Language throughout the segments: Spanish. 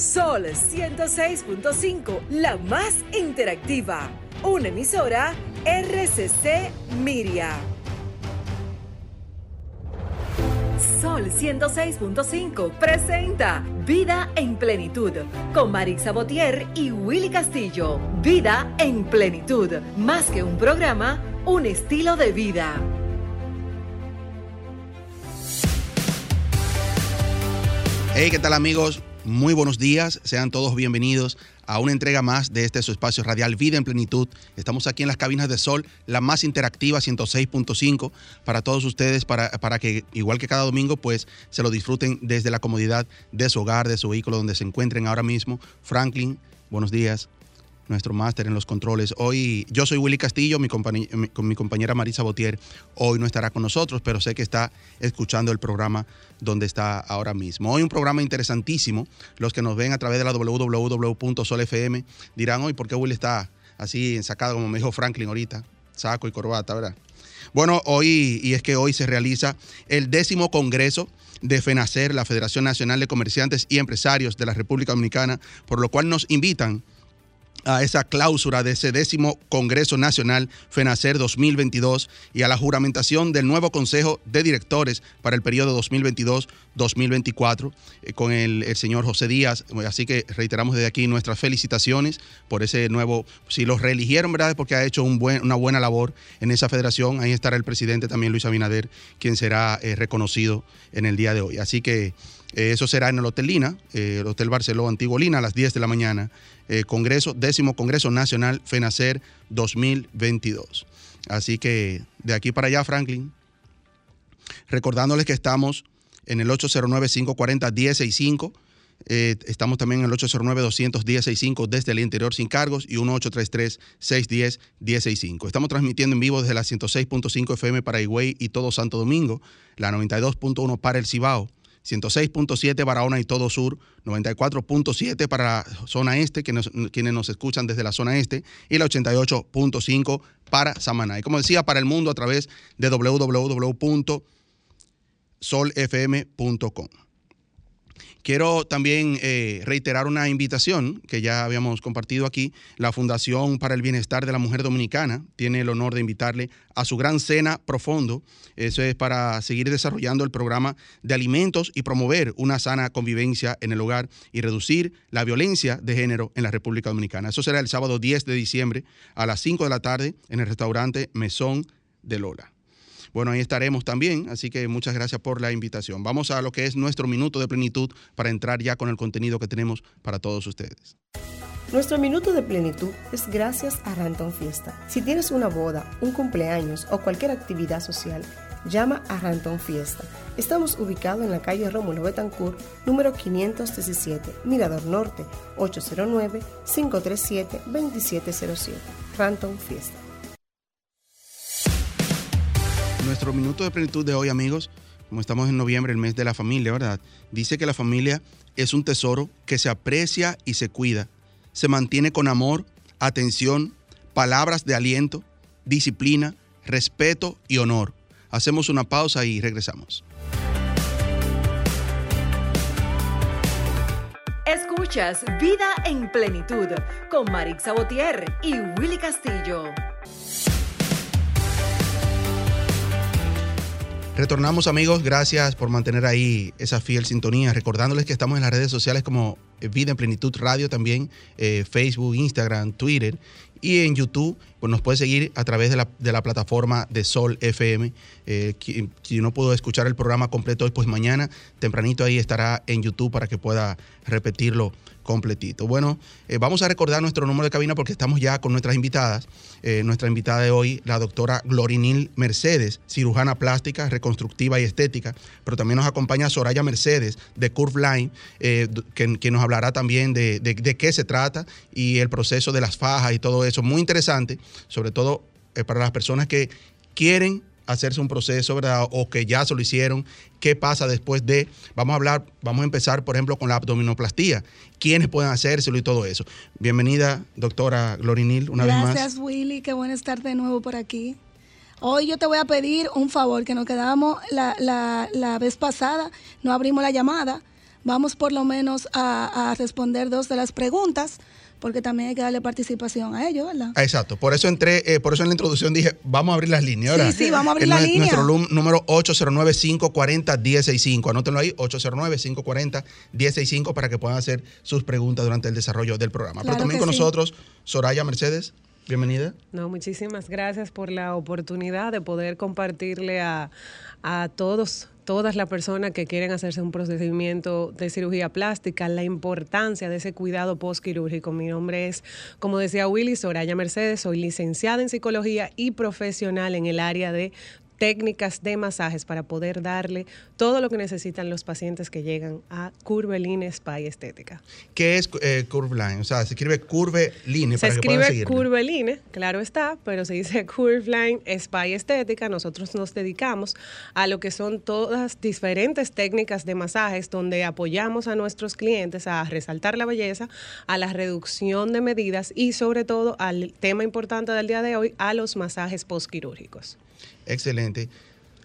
Sol 106.5, la más interactiva. Una emisora RCC Miria. Sol 106.5 presenta Vida en Plenitud con Marix Sabotier y Willy Castillo. Vida en Plenitud, más que un programa, un estilo de vida. Hey, ¿qué tal amigos? Muy buenos días, sean todos bienvenidos a una entrega más de este su espacio radial Vida en Plenitud. Estamos aquí en las cabinas de Sol, la más interactiva 106.5 para todos ustedes, para, para que igual que cada domingo, pues se lo disfruten desde la comodidad de su hogar, de su vehículo, donde se encuentren ahora mismo. Franklin, buenos días nuestro máster en los controles. Hoy yo soy Willy Castillo, mi, con mi compañera Marisa Botier hoy no estará con nosotros, pero sé que está escuchando el programa donde está ahora mismo. Hoy un programa interesantísimo. Los que nos ven a través de la www.solfm dirán hoy por qué Willy está así ensacado, como me dijo Franklin ahorita, saco y corbata, ¿verdad? Bueno, hoy, y es que hoy se realiza el décimo congreso de FENACER, la Federación Nacional de Comerciantes y Empresarios de la República Dominicana, por lo cual nos invitan a esa cláusula de ese décimo Congreso Nacional FENACER 2022 y a la juramentación del nuevo Consejo de Directores para el periodo 2022-2024 eh, con el, señor José Díaz. Así que reiteramos desde aquí nuestras felicitaciones por ese nuevo, si los reeligieron, ¿verdad? Porque ha hecho un buen, una buena labor en esa federación. Ahí estará el presidente también, Luis Abinader, quien será eh, reconocido en el día de hoy. Así que eh, eso será en el Hotel Lina, el Hotel Barceló Antiguo Lina, a las 10 de la mañana eh, Congreso, décimo Congreso Nacional FENACER 2022. Así que de aquí para allá, Franklin, recordándoles que estamos en el 809-540-1065. Eh, estamos también en el 809-210-65 desde el interior sin cargos y 1833-610-1065. Estamos transmitiendo en vivo desde la 106.5 FM para Higüey y todo Santo Domingo, la 92.1 para el Cibao, 106.7 Barahona y todo sur, 94.7 para la zona este, que quienes nos escuchan desde la zona este, y la 88.5 para Samaná. Y como decía, para el mundo a través de www.solfm.com. Quiero también eh, reiterar una invitación que ya habíamos compartido aquí. La Fundación para el Bienestar de la Mujer Dominicana tiene el honor de invitarle a su gran cena profundo. Eso es para seguir desarrollando el programa de alimentos y promover una sana convivencia en el hogar y reducir la violencia de género en la República Dominicana. Eso será el sábado 10 de diciembre a las 5 de la tarde en el restaurante Mesón de Lola. Bueno, ahí estaremos también, así que muchas gracias por la invitación. Vamos a lo que es nuestro minuto de plenitud para entrar ya con el contenido que tenemos para todos ustedes. Nuestro minuto de plenitud es gracias a Ranton Fiesta. Si tienes una boda, un cumpleaños o cualquier actividad social, llama a Ranton Fiesta. Estamos ubicados en la calle Rómulo Betancourt, número 517, Mirador Norte, 809-537-2707. Ranton Fiesta. Nuestro minuto de plenitud de hoy, amigos, como estamos en noviembre, el mes de la familia, ¿verdad? Dice que la familia es un tesoro que se aprecia y se cuida. Se mantiene con amor, atención, palabras de aliento, disciplina, respeto y honor. Hacemos una pausa y regresamos. Escuchas Vida en Plenitud con Marix Sabotier y Willy Castillo. Retornamos amigos, gracias por mantener ahí esa fiel sintonía, recordándoles que estamos en las redes sociales como Vida en Plenitud Radio también, eh, Facebook, Instagram, Twitter y en YouTube, pues nos puede seguir a través de la, de la plataforma de Sol FM. Eh, si no pudo escuchar el programa completo hoy, pues mañana tempranito ahí estará en YouTube para que pueda repetirlo completito. Bueno, eh, vamos a recordar nuestro número de cabina porque estamos ya con nuestras invitadas. Eh, nuestra invitada de hoy, la doctora Glorinil Mercedes, cirujana plástica, reconstructiva y estética, pero también nos acompaña Soraya Mercedes de Curve Line, que, nos hablará también de, de, qué se trata y el proceso de las fajas y todo eso. Muy interesante, sobre todo para las personas que quieren hacerse un proceso. O que ya se lo hicieron. ¿Qué pasa después de? Vamos a hablar, vamos a empezar, por ejemplo, con la abdominoplastía. ¿Quiénes pueden hacérselo y todo eso? Bienvenida, doctora Glorinil, una vez más. Gracias, Willy. Qué bueno estar de nuevo por aquí. Hoy yo te voy a pedir un favor, que nos quedamos la, la, la vez pasada, no abrimos la llamada vamos por lo menos a responder dos de las preguntas porque también hay que darle participación a ellos, ¿verdad? Exacto, por eso entré, eh, por eso en la introducción dije, vamos a abrir las líneas, ¿verdad? Sí, sí, vamos a abrir las líneas. Nuestro número 809-540-1065, anótenlo ahí, 809-540-1065 para que puedan hacer sus preguntas durante el desarrollo del programa. Pero también con nosotros, Soraya Mercedes. Bienvenida. No, muchísimas gracias por la oportunidad de poder compartirle a, a todos todas las personas que quieren hacerse un procedimiento de cirugía plástica, la importancia de ese cuidado postquirúrgico. Mi nombre es, como decía Willy, Soraya Mercedes, soy licenciada en psicología y profesional en el área de técnicas de masajes para poder darle todo lo que necesitan los pacientes que llegan a Curveline Spa y Estética. ¿Qué es eh, Curveline? O sea, se escribe Curveline se escribe Curveline, claro está, pero se dice Curveline Spa y Estética. Nosotros nos dedicamos a lo que son todas diferentes técnicas de masajes donde apoyamos a nuestros clientes a resaltar la belleza, a la reducción de medidas y sobre todo al tema importante del día de hoy, a los masajes postquirúrgicos. Excelente.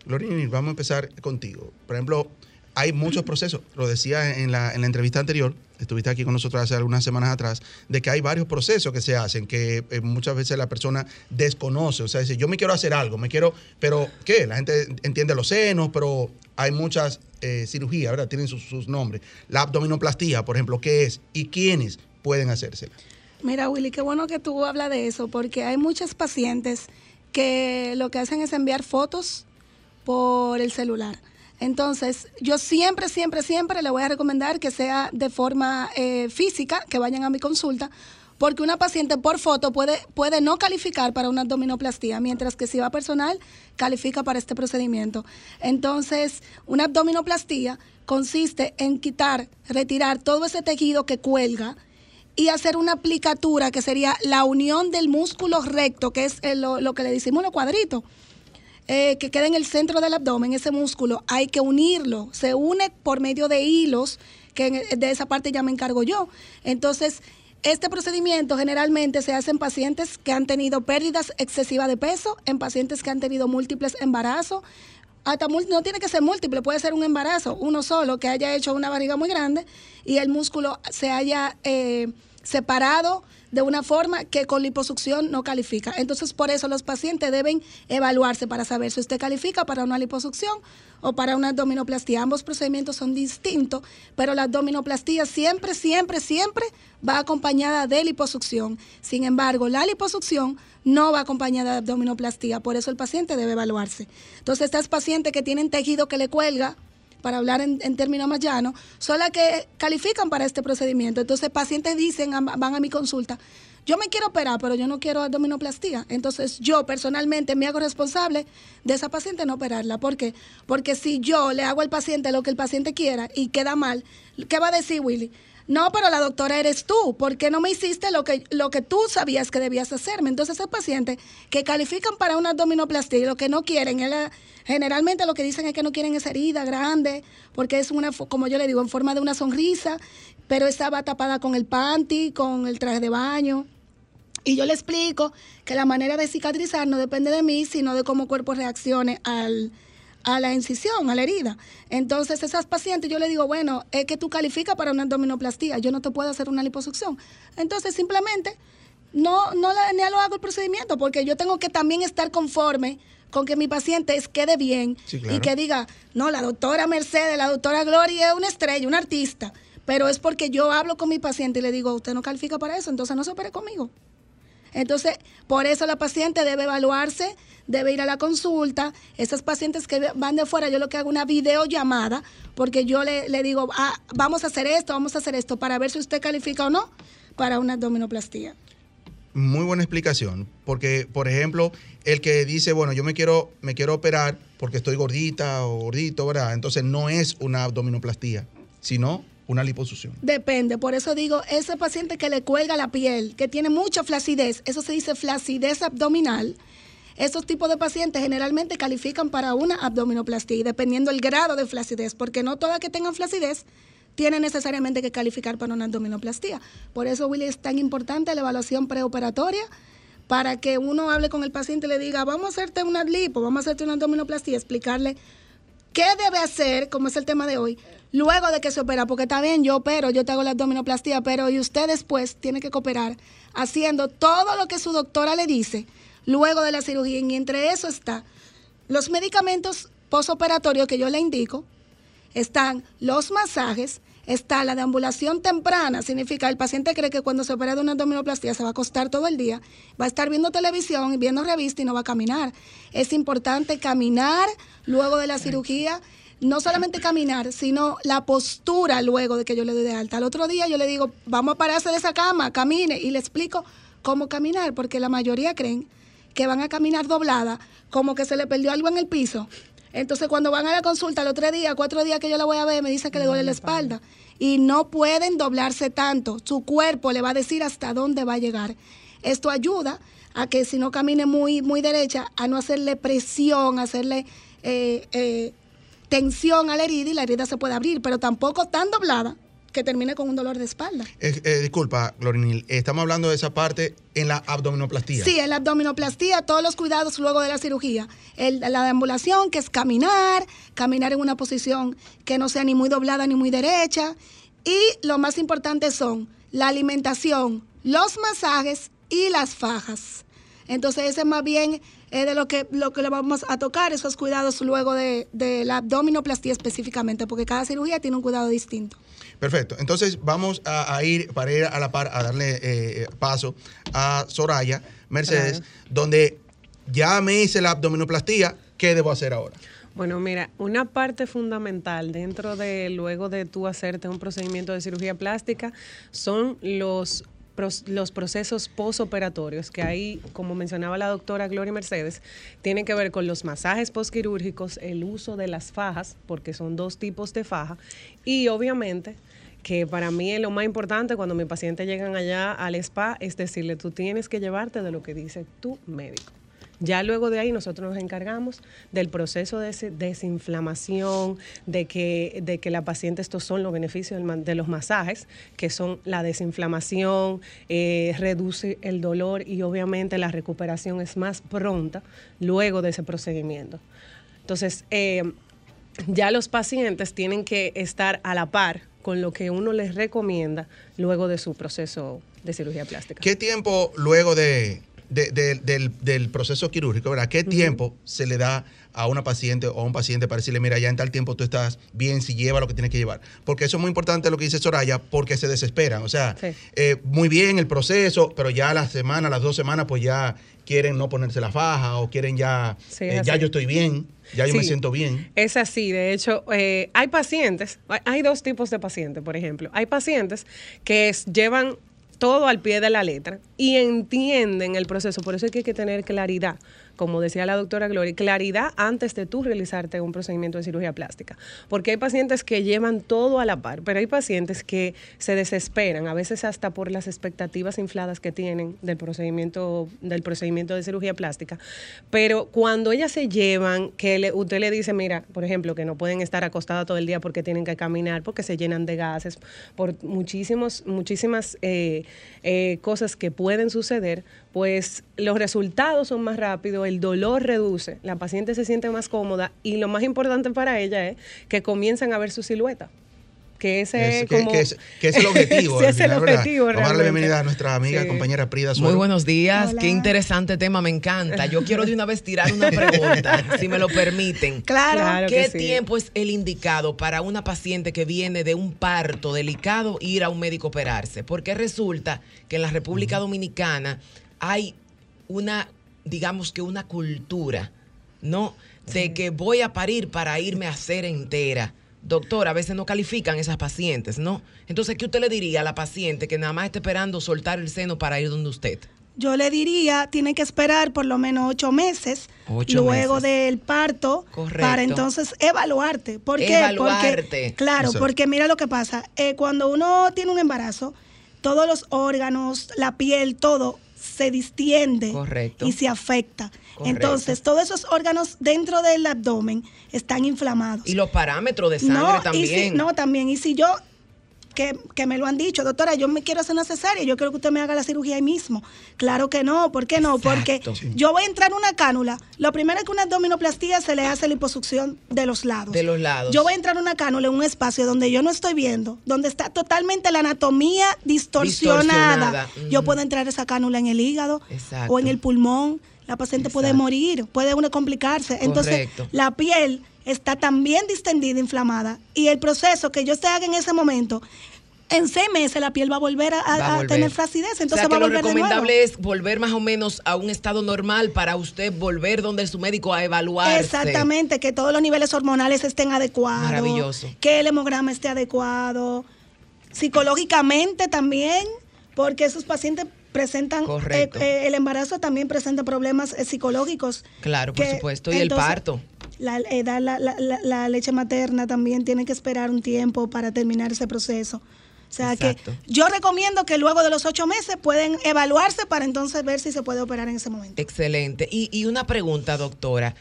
Lorini, vamos a empezar contigo. Por ejemplo, hay muchos procesos, lo decía en la, en la, entrevista anterior, estuviste aquí con nosotros hace algunas semanas atrás, de que hay varios procesos que se hacen, que eh, muchas veces la persona desconoce, o sea, dice, yo me quiero hacer algo, me quiero, pero ¿qué? La gente entiende los senos, pero hay muchas eh, cirugías, ¿verdad? Tienen sus, sus, nombres. La abdominoplastía, por ejemplo, ¿qué es? ¿Y quiénes pueden hacérsela? Mira, Willy, qué bueno que tú hablas de eso, porque hay muchas pacientes que lo que hacen es enviar fotos por el celular. Entonces, yo siempre, siempre, siempre le voy a recomendar que sea de forma eh, física, que vayan a mi consulta, porque una paciente por foto puede, puede no calificar para una abdominoplastía, mientras que si va personal, califica para este procedimiento. Entonces, una abdominoplastía consiste en quitar, retirar todo ese tejido que cuelga, y hacer una aplicatura que sería la unión del músculo recto, que es lo, que le decimos los cuadritos, eh, que queda en el centro del abdomen, ese músculo, hay que unirlo, se une por medio de hilos, que de esa parte ya me encargo yo. Entonces, este procedimiento generalmente se hace en pacientes que han tenido pérdidas excesivas de peso, en pacientes que han tenido múltiples embarazos, hasta no tiene que ser múltiple, puede ser un embarazo, uno solo que haya hecho una barriga muy grande y el músculo se haya eh, separado de una forma que con liposucción no califica. Entonces, por eso los pacientes deben evaluarse para saber si usted califica para una liposucción o para una abdominoplastía. Ambos procedimientos son distintos, pero la abdominoplastía siempre, siempre, siempre va acompañada de liposucción. Sin embargo, la liposucción no va acompañada de abdominoplastía, por eso el paciente debe evaluarse. Entonces, estas pacientes que tienen tejido que le cuelga, para hablar en, términos más llanos, son las que califican para este procedimiento. Entonces, pacientes dicen, van a mi consulta, yo me quiero operar, pero yo no quiero abdominoplastía. Entonces, yo personalmente me hago responsable de esa paciente no operarla. ¿Por qué? Porque si yo le hago al paciente lo que el paciente quiera y queda mal, ¿qué va a decir Willy? No, pero la doctora eres tú. ¿Por qué no me hiciste lo que, lo que tú sabías que debías hacerme? Entonces, esos pacientes que califican para una abdominoplastía lo que no quieren, generalmente lo que dicen es que no quieren esa herida grande, porque es una, como yo le digo, en forma de una sonrisa, pero estaba tapada con el panty, con el traje de baño. Y yo le explico que la manera de cicatrizar no depende de mí, sino de cómo el cuerpo reaccione al, a la incisión, a la herida. Entonces, esas pacientes yo le digo, bueno, es que tú calificas para una abdominoplastía, yo no te puedo hacer una liposucción. Entonces, simplemente no, no ni lo hago el procedimiento, porque yo tengo que también estar conforme con que mi paciente quede bien y que diga, no, la doctora Mercedes, la doctora Gloria es una estrella, una artista, pero es porque yo hablo con mi paciente y le digo, usted no califica para eso, entonces no se opere conmigo. Entonces, por eso la paciente debe evaluarse, debe ir a la consulta. Esas pacientes que van de fuera, yo lo que hago una videollamada, porque yo le, digo, ah, vamos a hacer esto, vamos a hacer esto, para ver si usted califica o no para una abdominoplastía. Muy buena explicación, porque, por ejemplo, el que dice, bueno, yo me quiero, me quiero operar porque estoy gordita o gordito, ¿verdad? Entonces no es una abdominoplastía, sino una liposucción? Depende, por eso digo, ese paciente que le cuelga la piel, que tiene mucha flacidez, eso se dice flacidez abdominal, esos tipos de pacientes generalmente califican para una abdominoplastía, dependiendo el grado de flacidez, porque no todas que tengan flacidez tienen necesariamente que calificar para una abdominoplastía. Por eso, Willy, es tan importante la evaluación preoperatoria para que uno hable con el paciente y le diga, vamos a hacerte una lipo, vamos a hacerte una abdominoplastía, explicarle ¿Qué debe hacer, como es el tema de hoy, luego de que se opera? Porque está bien, yo opero, yo te hago la abdominoplastía, pero y usted después tiene que cooperar haciendo todo lo que su doctora le dice luego de la cirugía. Y entre eso está los medicamentos posoperatorios que yo le indico, están los masajes, está la deambulación temprana, significa el paciente cree que cuando se opera de una abdominoplastía se va a acostar todo el día, va a estar viendo televisión, viendo revista y no va a caminar. Es importante caminar luego de la cirugía, no solamente caminar, sino la postura luego de que yo le doy de alta. Al otro día yo le digo, vamos a pararse de esa cama, camine, y le explico cómo caminar, porque la mayoría creen que van a caminar doblada, como que se le perdió algo en el piso entonces, cuando van a la consulta, los tres días, cuatro días que yo la voy a ver, me dice que le duele la espalda. Y no pueden doblarse tanto. Su cuerpo le va a decir hasta dónde va a llegar. Esto ayuda a que si no camine muy, muy derecha, a no hacerle presión, hacerle eh, eh, tensión a la herida y la herida se puede abrir, pero tampoco tan doblada que termine con un dolor de espalda. Eh, eh, disculpa, Glorinil, estamos hablando de esa parte en la abdominoplastía. Sí, en la abdominoplastía, todos los cuidados luego de la cirugía. la deambulación, que es caminar, caminar en una posición que no sea ni muy doblada ni muy derecha. Y lo más importante son la alimentación, los masajes y las fajas. Entonces, ese más bien es de lo que, lo que le vamos a tocar, esos cuidados luego de, de la abdominoplastía específicamente, porque cada cirugía tiene un cuidado distinto. Perfecto. Entonces vamos a, ir para ir a la par, a darle eh, paso a Soraya Mercedes, donde ya me hice la abdominoplastía, ¿qué debo hacer ahora? Bueno, mira, una parte fundamental dentro de luego de tú hacerte un procedimiento de cirugía plástica son los los procesos posoperatorios, que ahí, como mencionaba la doctora Gloria Mercedes, tienen que ver con los masajes postquirúrgicos, el uso de las fajas, porque son dos tipos de faja, y obviamente que para mí es lo más importante cuando mis pacientes llegan allá al spa, es decirle, tú tienes que llevarte de lo que dice tu médico. Ya luego de ahí nosotros nos encargamos del proceso de desinflamación, de que, de que la paciente, estos son los beneficios de los masajes, que son la desinflamación, eh, reduce el dolor y obviamente la recuperación es más pronta luego de ese procedimiento. Entonces, eh, ya los pacientes tienen que estar a la par con lo que uno les recomienda luego de su proceso de cirugía plástica. ¿Qué tiempo luego de, del, proceso quirúrgico, ¿verdad? ¿Qué tiempo se le da a una paciente o a un paciente para decirle, mira, ya en tal tiempo tú estás bien, si lleva lo que tienes que llevar? Porque eso es muy importante lo que dice Soraya, porque se desesperan. O sea, eh, muy bien el proceso, pero ya a la semana, a las dos semanas, pues ya quieren no ponerse la faja o quieren ya, eh, ya yo estoy bien. Ya yo me siento bien. Es así, de hecho, eh, hay pacientes, hay dos tipos de pacientes, por ejemplo. Hay pacientes que llevan todo al pie de la letra y entienden el proceso, por eso hay que tener claridad como decía la doctora Gloria, claridad antes de tú realizarte un procedimiento de cirugía plástica. Porque hay pacientes que llevan todo a la par, pero hay pacientes que se desesperan, a veces hasta por las expectativas infladas que tienen del procedimiento, del procedimiento de cirugía plástica. Pero cuando ellas se llevan, que usted le dice, mira, por ejemplo, que no pueden estar acostadas todo el día porque tienen que caminar, porque se llenan de gases, por muchísimos, muchísimas eh, eh, cosas que pueden suceder, pues los resultados son más rápidos, el dolor reduce, la paciente se siente más cómoda y lo más importante para ella es que comienzan a ver su silueta. Que ese es, como... que, es, el objetivo. es el objetivo, Vamos a darle bienvenida a nuestra amiga, compañera Prida Muy buenos días, qué interesante tema, me encanta. Yo quiero de una vez tirar una pregunta, si me lo permiten. Claro. ¿Qué tiempo es el indicado para una paciente que viene de un parto delicado ir a un médico operarse? Porque resulta que en la República Dominicana hay una, digamos que una cultura, ¿no? De que voy a parir para irme a hacer entera. Doctor, a veces no califican esas pacientes, ¿no? Entonces, ¿qué usted le diría a la paciente que nada más está esperando soltar el seno para ir donde usted? Yo le diría, tiene que esperar por lo menos ocho meses luego del parto para entonces evaluarte. ¿Por qué? Porque, claro, porque mira lo que pasa. Eh, cuando uno tiene un embarazo, todos los órganos, la piel, todo se distiende y se afecta. Entonces, todos esos órganos dentro del abdomen están inflamados. Y los parámetros de sangre también. no, también. Y si yo que, que me lo han dicho, doctora, yo me quiero hacer una cesárea, yo quiero que usted me haga la cirugía ahí mismo. Claro que no, ¿por qué no? Porque yo voy a entrar en una cánula. Lo primero es que una abdominoplastía se le hace liposucción de los lados. De los lados. Yo voy a entrar en una cánula en un espacio donde yo no estoy viendo, donde está totalmente la anatomía distorsionada. Distorsionada, Yo puedo entrar esa cánula en el hígado Exacto. o en el pulmón. La paciente puede morir, puede uno complicarse. Entonces, Correcto. la piel está también distendida, inflamada. Y el proceso que yo se haga en ese momento, en seis meses la piel va a volver a, a- a a volver. tener flacidez. o Entonces sea, va a lo volver de nuevo. recomendable es volver más o menos a un estado normal para usted volver donde su médico a evaluarse. Exactamente, que todos los niveles hormonales estén adecuados. Maravilloso. Que el hemograma esté adecuado. Psicológicamente también, porque esos pacientes presentan, eh, eh, el embarazo también presenta problemas eh, psicológicos. Claro, por supuesto. Y el parto. La, dar la, la- la- la leche materna también tiene que esperar un tiempo para terminar ese proceso. O sea Exacto. que yo recomiendo que luego de los ocho meses pueden evaluarse para entonces ver si se puede operar en ese momento. Excelente. Y, y una pregunta, doctora.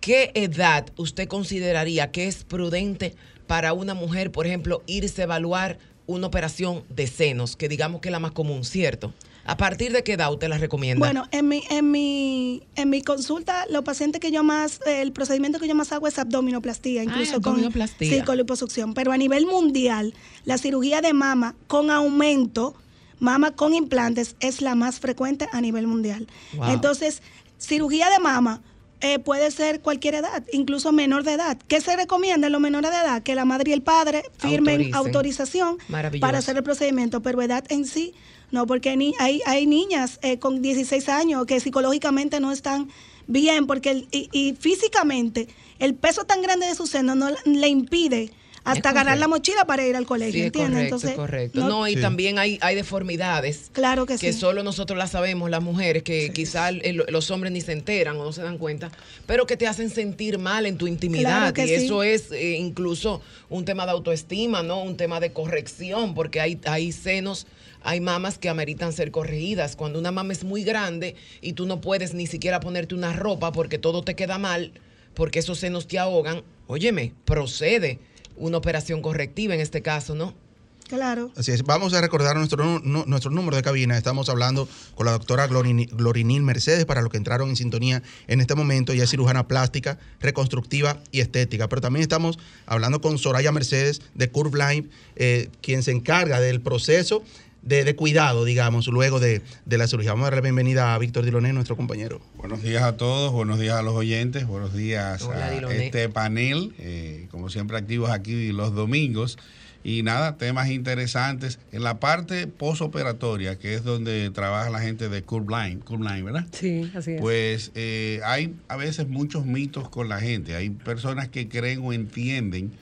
¿Qué edad usted consideraría que es prudente para una mujer, por ejemplo, irse a evaluar una operación de senos, que digamos que es la más común, ¿cierto? ¿A partir de qué edad usted la recomienda? Bueno, en mi, en mi, en mi consulta, los pacientes que yo más, eh, el procedimiento que yo más hago es abdominoplastía, incluso abdominoplastía. con sí, con liposucción. Pero a nivel mundial, la cirugía de mama con aumento, mama con implantes, es la más frecuente a nivel mundial. Wow. Entonces, cirugía de mama eh, puede ser cualquier edad, incluso menor de edad. ¿Qué se recomienda en los menores de edad? Que la madre y el padre firmen Autoricen. autorización para hacer el procedimiento, pero edad en sí, no, porque hay, hay niñas eh, con 16 años que psicológicamente no están bien, porque el- y, y físicamente el peso tan grande de su seno no le impide hasta ganar la mochila para ir al colegio, Sí, es ¿entiendes? correcto, Entonces, es correcto. no- No, y Sí. también hay, hay deformidades claro que, que sí. solo nosotros las sabemos, las mujeres, que quizás los hombres ni se enteran o no se dan cuenta, pero que te hacen sentir mal en tu intimidad. Claro que y sí. eso es eh, incluso un tema de autoestima, ¿no? Un tema de corrección, porque hay, hay senos, hay mamas que ameritan ser corregidas. Cuando una mama es muy grande y tú no puedes ni siquiera ponerte una ropa porque todo te queda mal, porque esos senos te ahogan, óyeme, procede una operación correctiva en este caso, ¿no? Claro. Así es. Vamos a recordar nuestro, nu- nu- nuestro número de cabina. Estamos hablando con la doctora Glorini- Glorinil Mercedes para los que entraron en sintonía en este momento. Ella es cirujana plástica, reconstructiva y estética. Pero también estamos hablando con Soraya Mercedes de Curve Line, eh, quien se encarga del proceso de, de cuidado, digamos, luego de, de la cirugía. Vamos a darle la bienvenida a Víctor Diloné, nuestro compañero. Buenos días a todos, buenos días a los oyentes, buenos días Hola, a Diloné. este panel, eh, como siempre activos aquí los domingos. Y nada, temas interesantes. En la parte posoperatoria, que es donde trabaja la gente de Curve Line, Curve Line, ¿verdad? Sí, así es. Pues eh, hay a veces muchos mitos con la gente. Hay personas que creen o entienden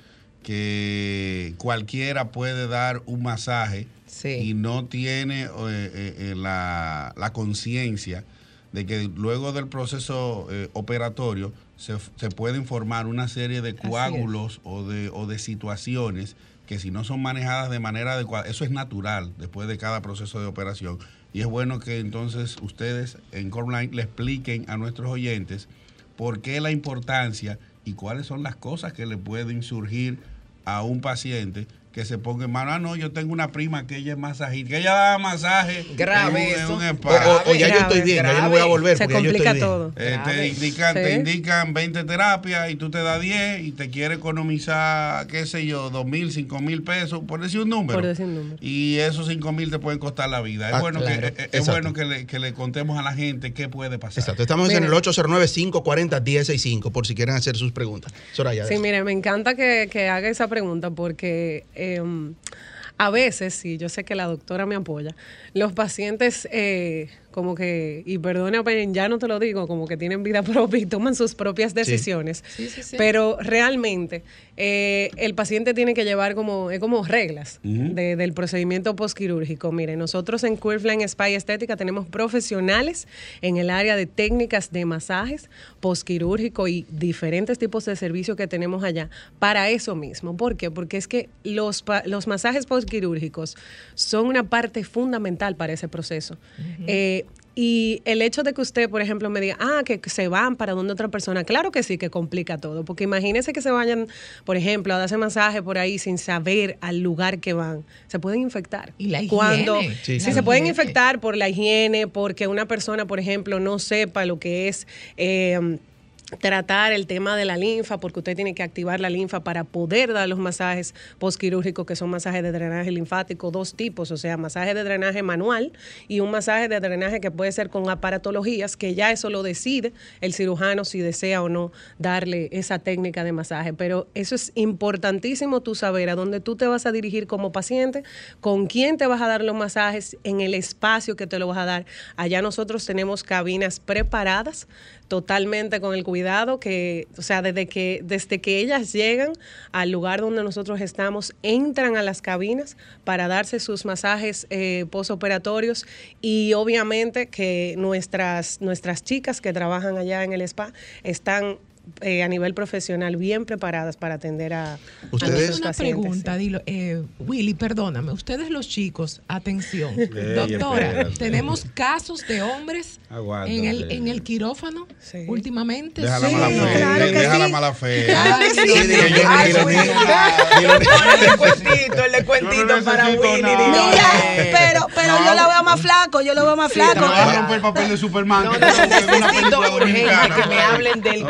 que cualquiera puede dar un masaje Sí. y no tiene eh, eh, eh, la, la conciencia de que luego del proceso eh, operatorio se, se pueden formar una serie de coágulos o de, o de situaciones que si no son manejadas de manera adecuada, eso es natural después de cada proceso de operación. Y es bueno que entonces ustedes en Corline le expliquen a nuestros oyentes por qué la importancia y cuáles son las cosas que le pueden surgir a un paciente que se ponga en mano. Ah, no, yo tengo una prima que ella es masajista, que ella da masaje. Grave en un- en un O, spa. o- o ya yo estoy bien, ya yo no voy a volver. Se porque ya yo estoy complica bien. todo. Eh, te, indican, te Sí. indican 20 terapias y tú te das 10 y te quiere economizar, qué sé yo, 2 mil, 5 mil pesos, por decir un número. Por decir un número. Y esos 5 mil te pueden costar la vida. Es Ah, bueno, claro. que, es- es bueno que, le, que le contemos a la gente qué puede pasar. Exacto. Estamos en el 809-540-1065 por si quieren hacer sus preguntas. Soraya. Sí, mire, me encanta que, que haga esa pregunta porque eh, a veces, sí, yo sé que la doctora me apoya, los pacientes eh, como que, y perdone, ya no te lo digo, como que tienen vida propia y toman sus propias decisiones, Sí, sí, sí. pero realmente eh, el paciente tiene que llevar como, es como reglas de- del procedimiento postquirúrgico. Mire, nosotros en Curveline Spa y Estética tenemos profesionales en el área de técnicas de masajes postquirúrgico y diferentes tipos de servicios que tenemos allá para eso mismo. ¿Por qué? Porque es que los, los masajes postquirúrgicos son una parte fundamental para ese proceso. Eh, Y el hecho de que usted, por ejemplo, me diga, ah, que se van para donde otra persona, claro que sí, que complica todo, porque imagínese que se vayan, por ejemplo, a darse masaje por ahí sin saber al lugar que van, se pueden infectar. Y la higiene. Cuando, Sí. se pueden infectar por la higiene, porque una persona, por ejemplo, no sepa lo que es... eh, tratar el tema de la linfa, porque usted tiene que activar la linfa para poder dar los masajes postquirúrgicos, que son masajes de drenaje linfático, dos tipos, o sea, masaje de drenaje manual y un masaje de drenaje que puede ser con aparatologías, que ya eso lo decide el cirujano si desea o no darle esa técnica de masaje. Pero eso es importantísimo tú saber a dónde tú te vas a dirigir como paciente, con quién te vas a dar los masajes, en el espacio que te lo vas a dar. Allá nosotros tenemos cabinas preparadas totalmente con el cuidado que, o sea, desde que, desde que ellas llegan al lugar donde nosotros estamos, entran a las cabinas para darse sus masajes eh, postoperatorios y obviamente que nuestras, nuestras chicas que trabajan allá en el spa están eh, a nivel profesional bien preparadas para atender a, a Ustedes- nuestros Una pacientes. pregunta, dilo, eh, Willy, perdóname, ustedes los chicos, atención, doctora, espérate. tenemos casos de hombres en el eh. en el quirófano Sí. últimamente. Deja la Sí. mala fe. claro que deja la mala fe. Yo no el cuentito, cuentito no para Willy. pero, pero yo lo veo más flaco, yo lo veo más flaco. Te va a romper el papel de Superman. No, no, hablen del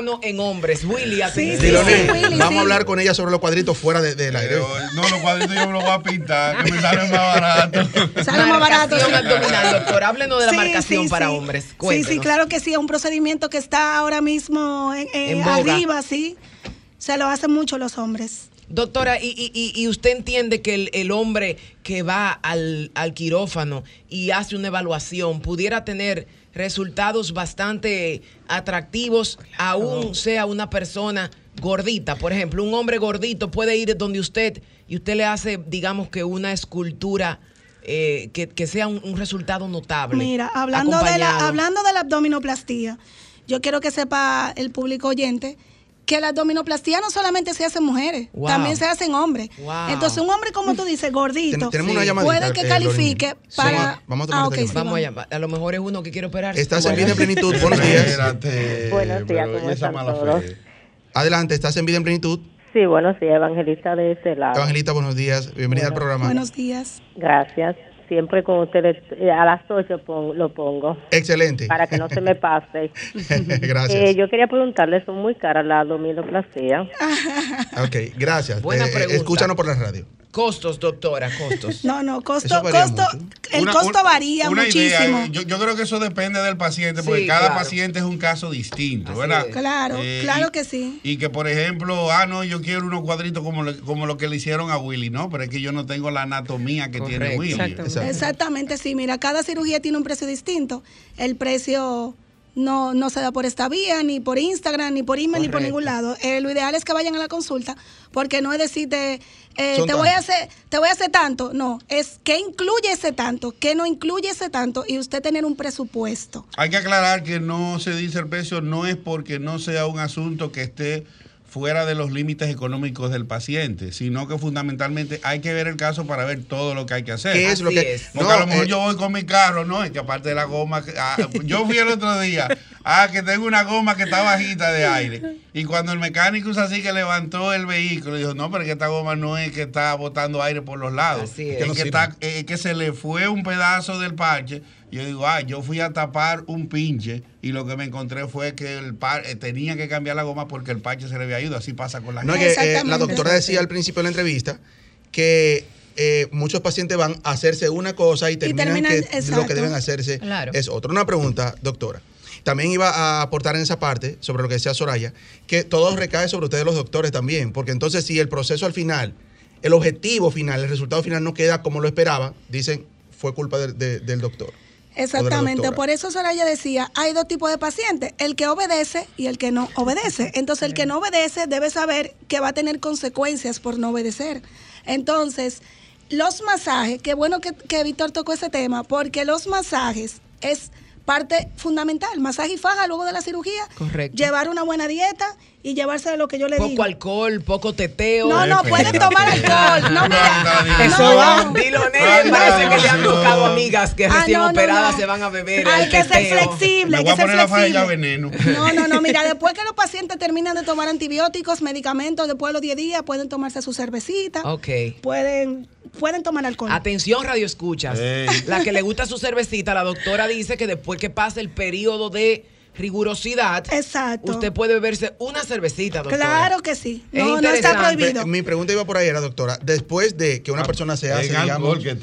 quirófano en hombres. Willy, atención. sí, Diloné, sí, Willy, vamos sí. a hablar con ella sobre los cuadritos fuera de- del aire. Pero, no, los cuadritos yo me los voy a pintar, que me salen más baratos. Sale más barato. Marcación sí. abdominal, doctor. Háblenos de la Sí, marcación sí, para sí. hombres. Sí, sí, claro que sí, es un procedimiento que está ahora mismo en, en- En boga. arriba, sí. Se lo hacen mucho los hombres. Doctora, y, y- y- y usted entiende que el, el hombre que va al, al quirófano y hace una evaluación pudiera tener resultados bastante atractivos, aún sea una persona gordita. Por ejemplo, un hombre gordito puede ir donde usted y usted le hace, digamos que una escultura eh, que, que sea un, un resultado notable. Mira, hablando de, la, hablando de la abdominoplastía, yo quiero que sepa el público oyente que la abdominoplastía no solamente se hace en mujeres, Wow. también se hace en hombres. Wow. Entonces, un hombre, como tú dices, gordito, Ten- Sí. puede que eh, califique Lorin. para... Vamos, vamos a tomar Ah, esta ok, sí, llamada. Vamos a llamar. A lo mejor es uno que quiere operarse. Estás en Bueno. vida en plenitud. Buenos días. Buenos días, ¿cómo están todos? Adelante, estás en vida en plenitud. Sí, buenos días, evangelista de este lado. Evangelista, buenos días. Bienvenida al programa. Buenos días. Gracias. Siempre con ustedes, eh, a las 8 pon- lo pongo, Excelente. para que no se me pase. gracias. Eh, yo quería preguntarle, son muy caras la abdominoplastia. ok, gracias. Buena Eh, pregunta. escúchanos por la radio. Costos, doctora, costos. No, no, costo, costo, el Una- costo varía una muchísimo. idea, yo, yo creo que eso depende del paciente, porque Sí, cada claro. paciente es un caso distinto, Así ¿verdad? es. Claro, Eh, claro y- que sí. Y que, por ejemplo, ah, no, yo quiero unos cuadritos como, le- como lo que le hicieron a Willy, ¿no? Pero es que yo no tengo la anatomía que tiene. Willy. Exactamente, sí. Mira, cada cirugía tiene un precio distinto. El precio no, no se da por esta vía, ni por Instagram, ni por email, ni por ningún lado. Eh, lo ideal es que vayan a la consulta, porque no es decirte, eh, te, voy a hacer, te voy a hacer tanto. No, es qué incluye ese tanto, qué no incluye ese tanto, y usted tener un presupuesto. Hay que aclarar que no se dice el precio, no es porque no sea un asunto que esté fuera de los límites económicos del paciente, sino que fundamentalmente hay que ver el caso para ver todo lo que hay que hacer. ¿Qué es lo que.? es. Porque a lo mejor eh, yo voy con mi carro, ¿no? Es que aparte de la goma, que- ah, yo fui el otro día, ah, que tengo una goma que está bajita de aire. Y cuando el mecánico hizo así que levantó el vehículo, dijo, no, pero es que esta goma no es que está botando aire por los lados. Así es. Es Que no está, eh, es que se le fue un pedazo del parche. Y yo digo, ah, yo fui a tapar un pinche y lo que me encontré fue que el par, eh, tenía que cambiar la goma porque el parche se le había ido. Así pasa con la No, gente. que eh, la doctora decía al principio de la entrevista que eh, muchos pacientes van a hacerse una cosa y terminan, terminan- que lo exacto. que deben hacerse Claro. es otra. Una pregunta, doctora. También iba a aportar en esa parte, sobre lo que decía Soraya, que todo recae sobre ustedes los doctores también, porque entonces si el proceso al final, el objetivo final, el resultado final no queda como lo esperaban, dicen, fue culpa de- de- del doctor. Exactamente, por eso Soraya decía, hay dos tipos de pacientes, el que obedece y el que no obedece. Entonces, el que no obedece debe saber que va a tener consecuencias por no obedecer. Entonces, los masajes, qué bueno que, que Víctor tocó ese tema, porque los masajes es parte fundamental, masaje y faja luego de la cirugía, Correcto. llevar una buena dieta y llevarse de lo que yo le Poco digo. alcohol, poco teteo. No, no, pueden tomar alcohol. No, mira. Eso va. no. Dilo, nene, parece que le han no. buscado amigas que Ah, recién operadas no. se van a beber. Hay el que ser flexible, hay que ser la flexible. veneno. No, no, no, mira, después que los pacientes terminan de tomar antibióticos, medicamentos, después de los 10 días, pueden tomarse su cervecita, Ok. pueden, pueden tomar alcohol. Atención, radio escuchas. La que le gusta su cervecita, la doctora dice que después que pase el periodo de rigurosidad, Exacto. usted puede beberse una cervecita, doctora. Claro que sí. Es No, no está prohibido. Mi pregunta iba por ahí, era, doctora, después de que una persona se hace, alcohol digamos, que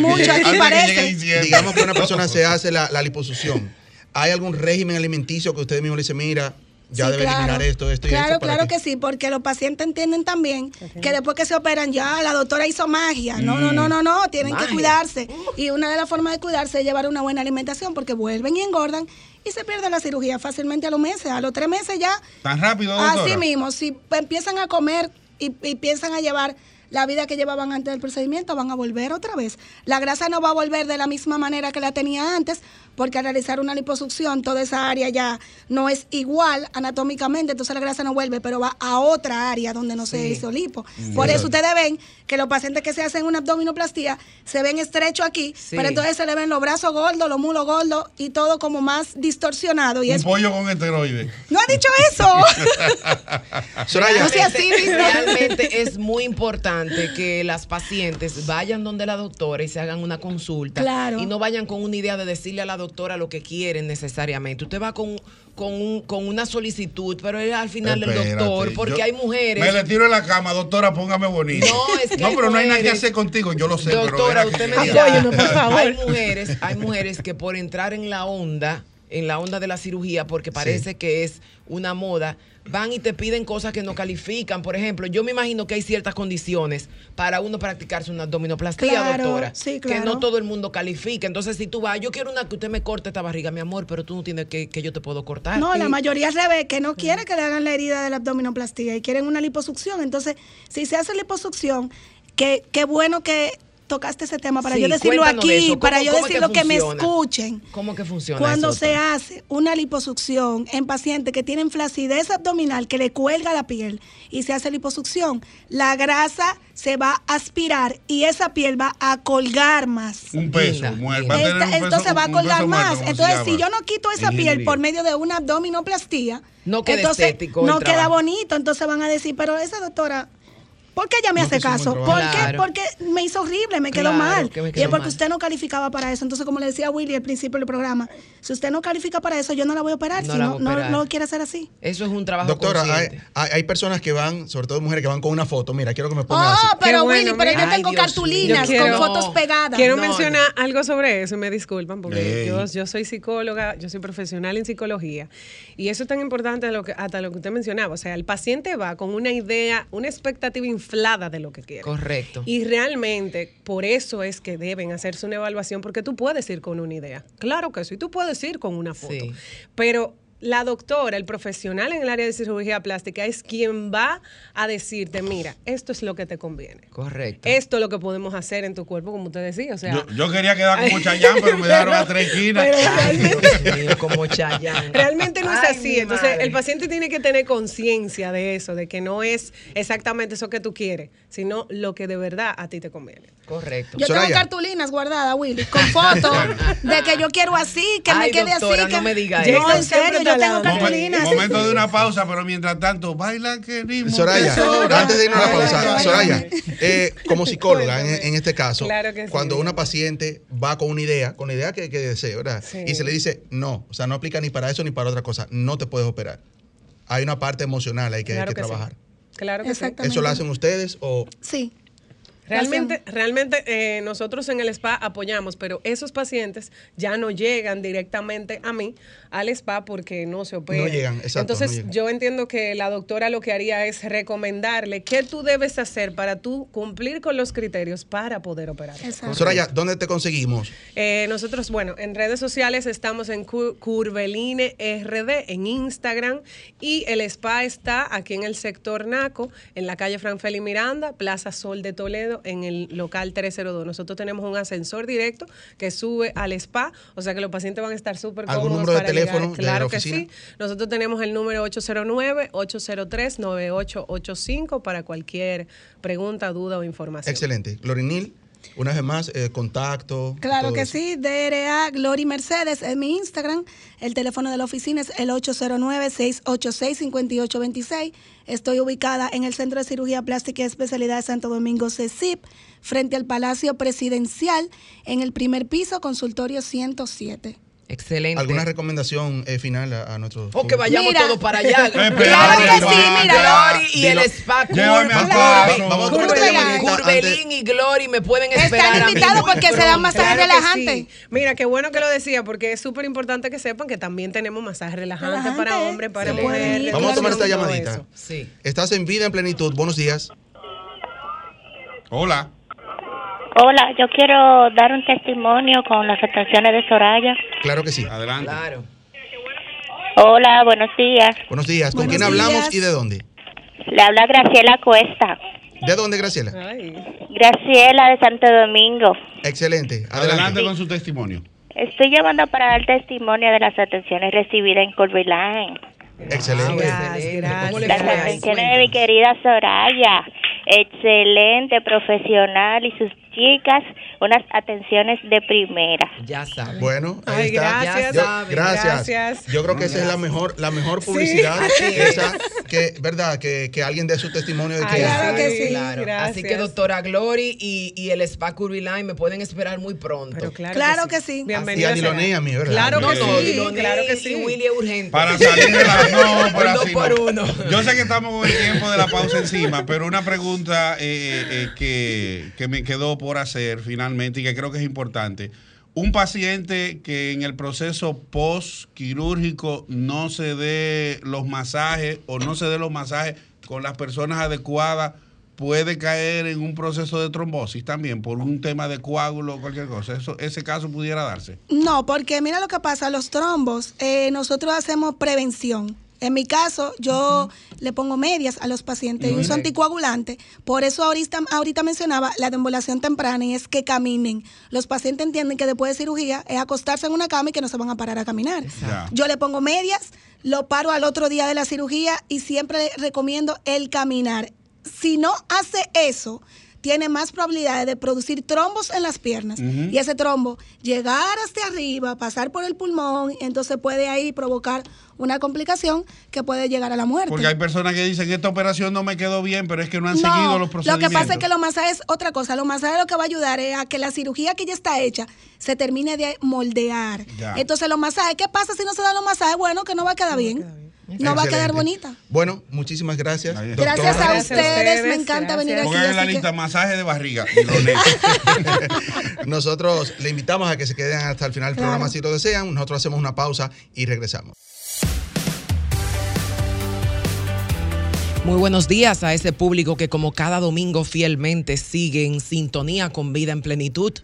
mucho, llegue- aquí que parece. digamos que una persona se hace la, la liposucción, ¿hay algún régimen alimenticio que usted mismo le dice, mira, ya Sí, debe claro. eliminar esto, esto y Claro, esto? para claro que sí, porque los pacientes entienden también que después que se operan ya la doctora hizo magia. No, no, no, no, no, tienen Magia. que cuidarse. Y una de las formas de cuidarse es llevar una buena alimentación porque vuelven y engordan y se pierde la cirugía fácilmente a los meses. A los tres meses ya, ¿Tan rápido, doctora? así mismo, si empiezan a comer y, y piensan a llevar la vida que llevaban antes del procedimiento, van a volver otra vez. La grasa no va a volver de la misma manera que la tenía antes, porque al realizar una liposucción, toda esa área ya no es igual anatómicamente, entonces la grasa no vuelve, pero va a otra área donde no se hizo lipo. Por eso ustedes ven que los pacientes que se hacen una abdominoplastía se ven estrechos aquí, Sí. pero entonces se le ven los brazos gordos, los mulos gordos y todo como más distorsionado. Y Un es, pollo con esteroides. no ha dicho eso. Soraya, No sea así. Realmente es muy importante que las pacientes vayan donde la doctora y se hagan una consulta. Claro. Y no vayan con una idea de decirle a la doctora lo que quieren necesariamente. Usted va con, con, un- con una solicitud, pero es al final el Espérate, doctor, porque yo hay mujeres. Me le tiro en la cama, doctora, póngame bonito. No, es que No, pero no hay nada que mujeres- hacer contigo, yo lo sé. Doctora, pero usted me dirá, hay mujeres, hay mujeres que por entrar en la onda, en la onda de la cirugía, porque parece que es una moda, van y te piden cosas que no califican. Por ejemplo, yo me imagino que hay ciertas condiciones para uno practicarse una abdominoplastía, Claro, doctora, sí, que claro. no todo el mundo califica. Entonces, si tú vas, yo quiero una que usted me corte esta barriga, mi amor, pero tú no tienes que, que yo te puedo cortar. No, la mayoría al revés, que no quiere que le hagan la herida de la abdominoplastía y quieren una liposucción. Entonces, si se hace liposucción, que qué bueno que tocaste ese tema para Sí, yo decirlo aquí, para ¿Cómo- yo es que decirlo que, me escuchen. ¿Cómo que funciona Cuando eso, se hace una liposucción en pacientes que tienen flacidez abdominal, que le cuelga la piel y se hace liposucción, la grasa se va a aspirar y esa piel va a colgar más. Un peso, mujer, linda. va a tener Esta- un peso- entonces va a colgar muerto, más. ¿cómo se Entonces, si yo no quito esa piel por medio de una abdominoplastía, No queda entonces estético no queda bonito. Entonces van a decir, pero esa doctora, ¿por qué ella me No hace caso? ¿Por qué? Porque me hizo horrible, me quedó Claro, mal. que me y quedó es porque mal. usted no calificaba para eso. Entonces, como le decía Willy al principio del programa, si usted no califica para eso, yo no la voy a operar. No si no, operar. no lo quiere hacer así. Eso es un trabajo doctora, hay, hay, hay personas que van, sobre todo mujeres que van con una foto, mira, quiero que me pongan así. Oh, pero Qué bueno, Willy, pero mira. yo tengo Ay, cartulinas mío. con Yo quiero- fotos pegadas. Quiero No, mencionar algo sobre eso y me disculpan porque yo, yo soy psicóloga, yo soy profesional en psicología y eso es tan importante lo que, hasta lo que usted mencionaba. O sea, el paciente va con una idea, una expectativa inflada de lo que quiere. Correcto. Y realmente por eso es que deben hacerse una evaluación porque tú puedes ir con una idea. Claro que sí, tú puedes ir con una foto. Sí. Pero la doctora, el profesional en el área de cirugía plástica es quien va a decirte, mira, esto es lo que te conviene. Correcto. Esto es lo que podemos hacer en tu cuerpo, como usted decía. O sea, Yo, yo quería quedar como Chayán, pero me dejaron a tres esquinas. realmente, como Chayanne. realmente no es Ay, así. Entonces, madre. el paciente tiene que tener conciencia de eso, de que no es exactamente eso que tú quieres, sino lo que de verdad a ti te conviene. Correcto. Yo Soraya. tengo cartulinas guardadas, Willy, con fotos de que yo quiero así, que me quede doctora, así. no que me diga No, eso. en serio, yo tengo momento de una pausa, pero mientras tanto, baila queremos. Soraya, tesoro. antes de irnos a la pausa, Soraya, eh, como psicóloga en, este caso, Claro que sí. cuando una paciente va con una idea, con la idea que, que desee, ¿verdad? Sí. Y se le dice, no, o sea, no aplica ni para eso ni para otra cosa, no te puedes operar. Hay una parte emocional ahí que Claro hay que, que sí. trabajar. Claro que. ¿Eso lo hacen ustedes o Sí. Realmente, realmente eh, nosotros en el spa apoyamos, pero esos pacientes ya no llegan directamente a mí, al spa, porque no se operan. No llegan, exacto, Entonces, no llegan. yo entiendo que la doctora lo que haría es recomendarle qué tú debes hacer para tú cumplir con los criterios para poder operar. Exacto. Soraya, ¿dónde te conseguimos? Eh, nosotros, bueno, en redes sociales estamos en Cu- Curveline RD, en Instagram, y el spa está aquí en el sector Naco, en la calle Franfeli Miranda, Plaza Sol de Toledo, En el local 302. Nosotros tenemos un ascensor directo que sube al spa, o sea que los pacientes van a estar súper ¿Algún cómodos número de para teléfono llegar. de la Claro que sí. Nosotros tenemos el número 809-803-9885 para cualquier pregunta, duda o información. Excelente. Glorinil, una vez más, eh, contacto. Claro que eso. sí, DRA Glory Mercedes en mi Instagram. El teléfono de la oficina es el 809-686-5826. Estoy ubicada en el Centro de Cirugía Plástica y Especialidad de Santo Domingo, CECIP, frente al Palacio Presidencial, en el primer piso, consultorio 107. Excelente. ¿Alguna recomendación eh, final a, a nuestros O que vayamos Mira. todos para allá. Claro que sí, mira. Glory y el spa paso. Vamos y Glory me pueden esperar. Están invitados porque se dan masajes Claro relajantes. sí. Mira, qué bueno que lo decía, porque es súper importante que sepan que también tenemos masajes relajantes Relajante, para hombres, para pueden mujeres. Vamos a tomar esta llamadita. Sí. Estás en vida en plenitud. Buenos días. Hola. Hola, yo quiero dar un testimonio con las actuaciones de Soraya. Claro que sí. Adelante. Claro. Hola, buenos días. Buenos días. ¿Con Buenos quién hablamos y de dónde? Le habla Graciela Cuesta. ¿De dónde, Graciela? Ay. Graciela de Santo Domingo. Excelente. Adelante Adelante. con su testimonio. Estoy llamando para dar testimonio de las atenciones recibidas en Colby Line. Excelente. Gracias. ¿Cómo le Las atenciones de mi querida Soraya. Excelente, profesional y sus chicas, unas atenciones de primera. Ya sabes. Bueno, ahí Ay, está. gracias. Yo- saben. gracias. Gracias. Yo creo que esa es la mejor, la mejor publicidad. esa, que, ¿verdad? Que, que alguien dé su testimonio de que Ay, Claro que sí. Claro. Así que doctora Glory y, y el Spa Curvy Line me pueden esperar muy pronto. Pero claro, Claro que sí. y a Diloné y a mí, ¿verdad? Claro que no, sí, Diloné claro que y sí. Willy es urgente. Para salir de la. No, pero Un dos así por no. uno. Yo sé que estamos con el tiempo de la pausa encima, pero una pregunta eh, eh, que, que me quedó por hacer finalmente y que creo que es importante. Un paciente que en el proceso post-quirúrgico no se dé los masajes o no se dé los masajes con las personas adecuadas, puede caer en un proceso de trombosis también por un tema de coágulo o cualquier cosa. Eso, ese caso pudiera darse. No, porque mira lo que pasa, los trombos, eh, nosotros hacemos prevención. En mi caso, yo le pongo medias a los pacientes y uso anticoagulante. Por eso ahorita, ahorita mencionaba la deambulación temprana y es que caminen. Los pacientes entienden que después de cirugía es acostarse en una cama y que no se van a parar a caminar. Yo le pongo medias, lo paro al otro día de la cirugía y siempre le recomiendo el caminar. Si no hace eso, tiene más probabilidades de producir trombos en las piernas. Y ese trombo llegar hasta arriba, pasar por el pulmón, entonces puede ahí provocar una complicación que puede llegar a la muerte. Porque hay personas que dicen, esta operación no me quedó bien, pero es que no han No, seguido los Lo que procedimientos. pasa es que los masajes es otra cosa. Los masajes lo que va a ayudar es a que la cirugía que ya está hecha se termine de moldear. Ya. Entonces los masajes, ¿qué pasa si no se dan los masajes? Bueno, que no va a quedar bien. No va a quedar bonita. Bueno, muchísimas gracias. Gracias a doctora. Gracias a ustedes, me encanta venir aquí. Pongan en la así que- lista masaje de barriga. Nosotros le invitamos a que se queden hasta el final del Claro. programa si lo desean. Nosotros hacemos una pausa y regresamos. Muy buenos días a ese público que como cada domingo fielmente sigue en sintonía con Vida en Plenitud.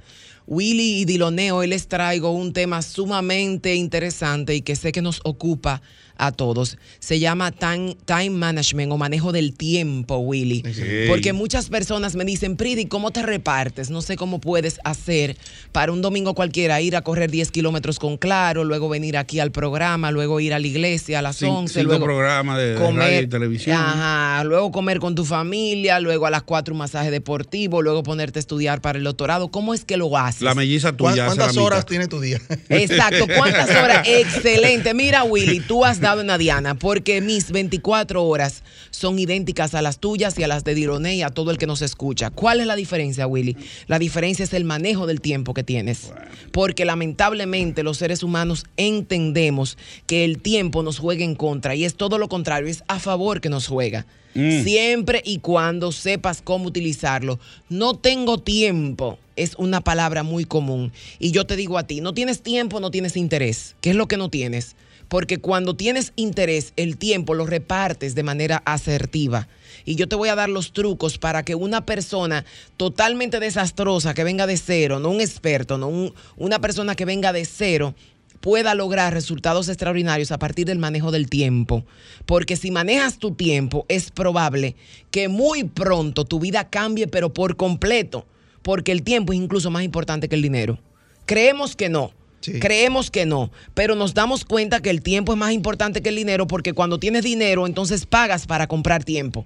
Willy y Diloneo, les traigo un tema sumamente interesante y que sé que nos ocupa a todos. Se llama time, time management o manejo del tiempo, Willy. Sí. Porque muchas personas me dicen, Pridi, ¿cómo te repartes? No sé cómo puedes hacer para un domingo cualquiera ir a correr 10 kilómetros con Claro, luego venir aquí al programa, luego ir a la iglesia a las Cin- 11, cinco luego programas de radio y televisión. Ajá, luego comer con tu familia, luego a las 4 un masaje deportivo, luego ponerte a estudiar para el doctorado. ¿Cómo es que lo haces? La melliza ¿Cuán- tuya. hace ¿Cuántas la horas mitad. tiene tu día? Exacto, ¿cuántas horas? Excelente. Mira, Willy, tú has dado una diana, porque mis 24 horas son idénticas a las tuyas y a las de Dironé y a todo el que nos escucha. ¿Cuál es la diferencia, Willy? La diferencia es el manejo del tiempo que tienes. Porque lamentablemente los seres humanos entendemos que el tiempo nos juega en contra y es todo lo contrario, es a favor que nos juega. Siempre y cuando sepas cómo utilizarlo. No tengo tiempo. Es una palabra muy común. Y yo te digo a ti, no tienes tiempo, no tienes interés. ¿Qué es lo que no tienes? Porque cuando tienes interés, el tiempo lo repartes de manera asertiva. Y yo te voy a dar los trucos para que una persona totalmente desastrosa, que venga de cero, no un experto, no un- una persona que venga de cero, pueda lograr resultados extraordinarios a partir del manejo del tiempo. Porque si manejas tu tiempo, es probable que muy pronto tu vida cambie, pero por completo. Porque el tiempo es incluso más importante que el dinero. Creemos que no. Sí. Creemos que no, pero nos damos cuenta que el tiempo es más importante que el dinero porque cuando tienes dinero, entonces pagas para comprar tiempo.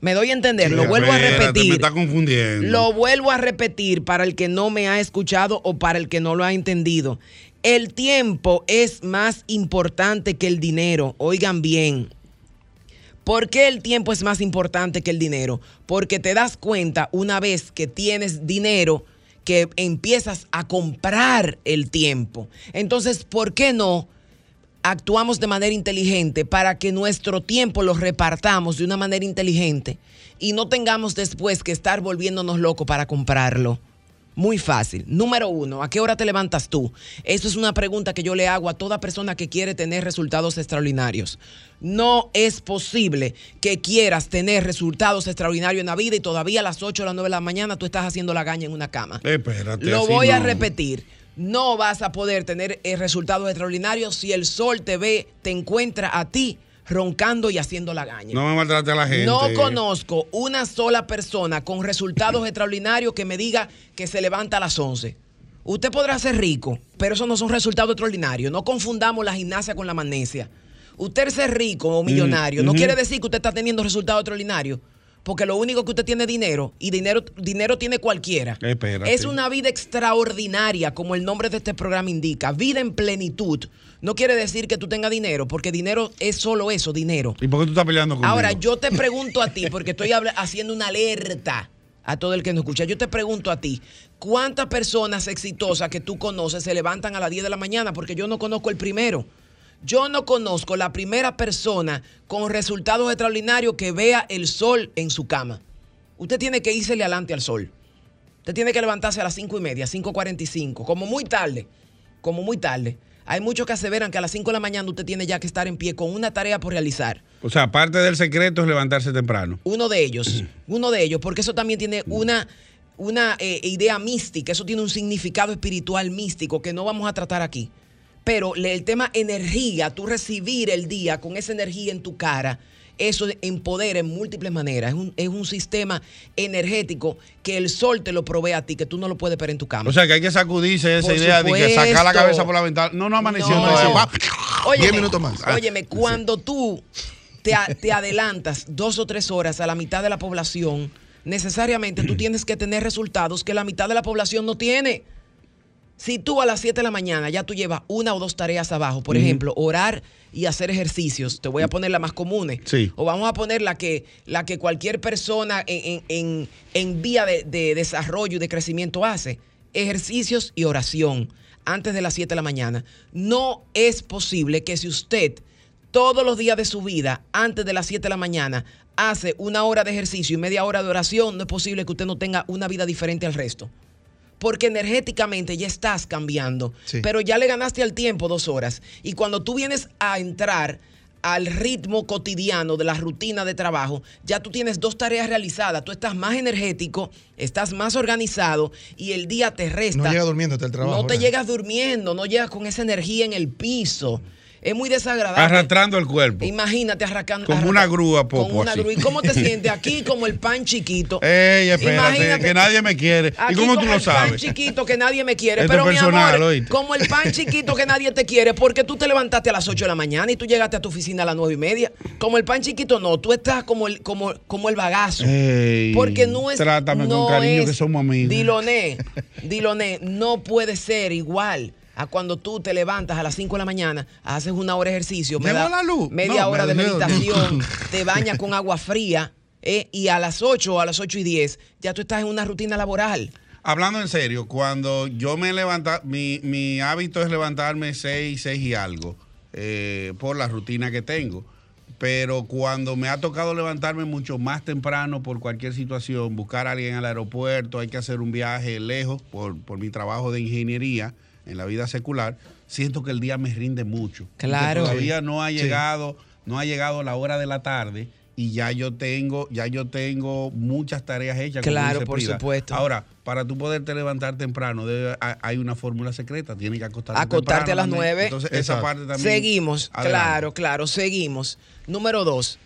Me doy a entender, lo vuelvo a Espérate, repetir. Me está confundiendo. Lo vuelvo a repetir para el que no me ha escuchado o para el que no lo ha entendido. El tiempo es más importante que el dinero. Oigan bien. ¿Por qué el tiempo es más importante que el dinero? Porque te das cuenta una vez que tienes dinero que empiezas a comprar el tiempo. Entonces, ¿por qué no actuamos de manera inteligente para que nuestro tiempo lo repartamos de una manera inteligente y no tengamos después que estar volviéndonos locos para comprarlo. Muy fácil. Número uno, ¿a qué hora te levantas tú? Eso es una pregunta que yo le hago a toda persona que quiere tener resultados extraordinarios. No es posible que quieras tener resultados extraordinarios en la vida y todavía a las 8 o las 9 de la mañana tú estás haciendo la gaña en una cama. Espérate. Lo voy a repetir. No vas a poder tener eh, resultados extraordinarios si el sol te ve, te encuentra a ti roncando y haciendo la gaña. No me maltrate a la gente. No conozco una sola persona con resultados extraordinarios que me diga que se levanta a las 11. Usted podrá ser rico, pero eso no son resultados extraordinarios. No confundamos la gimnasia con la magnesia. Usted ser rico o millonario no quiere decir que usted está teniendo resultados extraordinarios. Porque lo único que usted tiene es dinero y dinero, dinero tiene cualquiera. Espérate. Es una vida extraordinaria, como el nombre de este programa indica. Vida en plenitud. No quiere decir que tú tengas dinero, porque dinero es solo eso, dinero. ¿Y por qué tú estás peleando conmigo? Ahora, yo te pregunto a ti, porque estoy haciendo una alerta a todo el que nos escucha. Yo te pregunto a ti, ¿cuántas personas exitosas que tú conoces se levantan a las 10 de la mañana? Porque yo no conozco el primero. Yo no conozco la primera persona con resultados extraordinarios que vea el sol en su cama. Usted tiene que irse adelante al sol. Usted tiene que levantarse a las 5 y media, 5.45, como muy tarde, como muy tarde. Hay muchos que aseveran que a las 5 de la mañana usted tiene ya que estar en pie con una tarea por realizar. O sea, parte del secreto es levantarse temprano. Uno de ellos, uno de ellos, porque eso también tiene una, una eh, idea mística, eso tiene un significado espiritual místico que no vamos a tratar aquí. Pero el tema energía, tú recibir el día con esa energía en tu cara, eso empodera en múltiples maneras. Es un, es un sistema energético que el sol te lo provee a ti, que tú no lo puedes ver en tu cama. O sea, que hay que sacudirse esa Por idea de que sacar la cabeza por la ventana. No, no amaneció No. Óyeme, Diez minutos más. Ah, Óyeme, cuando tú te, te adelantas dos o tres horas a la mitad de la población, necesariamente tú tienes que tener resultados que la mitad de la población no tiene. Si tú a las 7 de la mañana ya tú llevas una o dos tareas abajo, por ejemplo, orar y hacer ejercicios, te voy a poner las más comunes. Sí. O vamos a poner la que, la que cualquier persona en, en- en- en vía de, de desarrollo y de crecimiento hace. Ejercicios y oración antes de las 7 de la mañana. No es posible que si usted todos los días de su vida, antes de las 7 de la mañana, hace una hora de ejercicio y media hora de oración, no es posible que usted no tenga una vida diferente al resto porque energéticamente ya estás cambiando, Sí. pero ya le ganaste al tiempo dos horas. Y cuando tú vienes a entrar al ritmo cotidiano de la rutina de trabajo, ya tú tienes dos tareas realizadas, tú estás más energético, estás más organizado y el día te resta. No llega durmiendo hasta el trabajo. No te ¿verdad? llegas durmiendo, no llegas con esa energía en el piso. Es muy desagradable. Arrastrando el cuerpo. Imagínate arrancando. Como una grúa, Popo, Con una así. grúa. ¿Y cómo te sientes aquí como el pan chiquito? Ey, espérate, Imagínate- que nadie me quiere. ¿Y cómo tú como lo el pan sabes? chiquito que nadie me quiere. Esto Pero es mi personal, amor, ¿oíste? como el pan chiquito que nadie te quiere, porque tú te levantaste a las 8 de la mañana y tú llegaste a tu oficina a las 9 y media. Como el pan chiquito, no, tú estás como el, como, como el bagazo. Ey, Porque no es. Trátame no con cariño es- que somos amigos. Diloné, Diloné, no puede ser igual a cuando tú te levantas a las 5 de la mañana, haces una hora de ejercicio, ¿Llegó da- la luz? media No, hora me de meditación, te bañas con agua fría. eh, y a las 8 o a las 8 y 10 ya tú estás en una rutina laboral. Hablando en serio, cuando yo me levanta, mi, mi hábito es levantarme seis, seis y algo, eh, por la rutina que tengo. Pero cuando me ha tocado levantarme mucho más temprano por cualquier situación, buscar a alguien al aeropuerto, hay que hacer un viaje lejos por, por mi trabajo de ingeniería en la vida secular, siento que el día me rinde mucho. Claro. Todavía no ha Sí. llegado, no ha llegado la hora de la tarde y ya yo tengo, ya yo tengo muchas tareas hechas. Claro, por supuesto. Ahora, para tú poderte levantar temprano, debe- hay- una fórmula secreta, tienes que acostarte Acostarte a las nueve. Entonces, esa parte también. Seguimos, Adelante. claro, claro, seguimos. Número dos,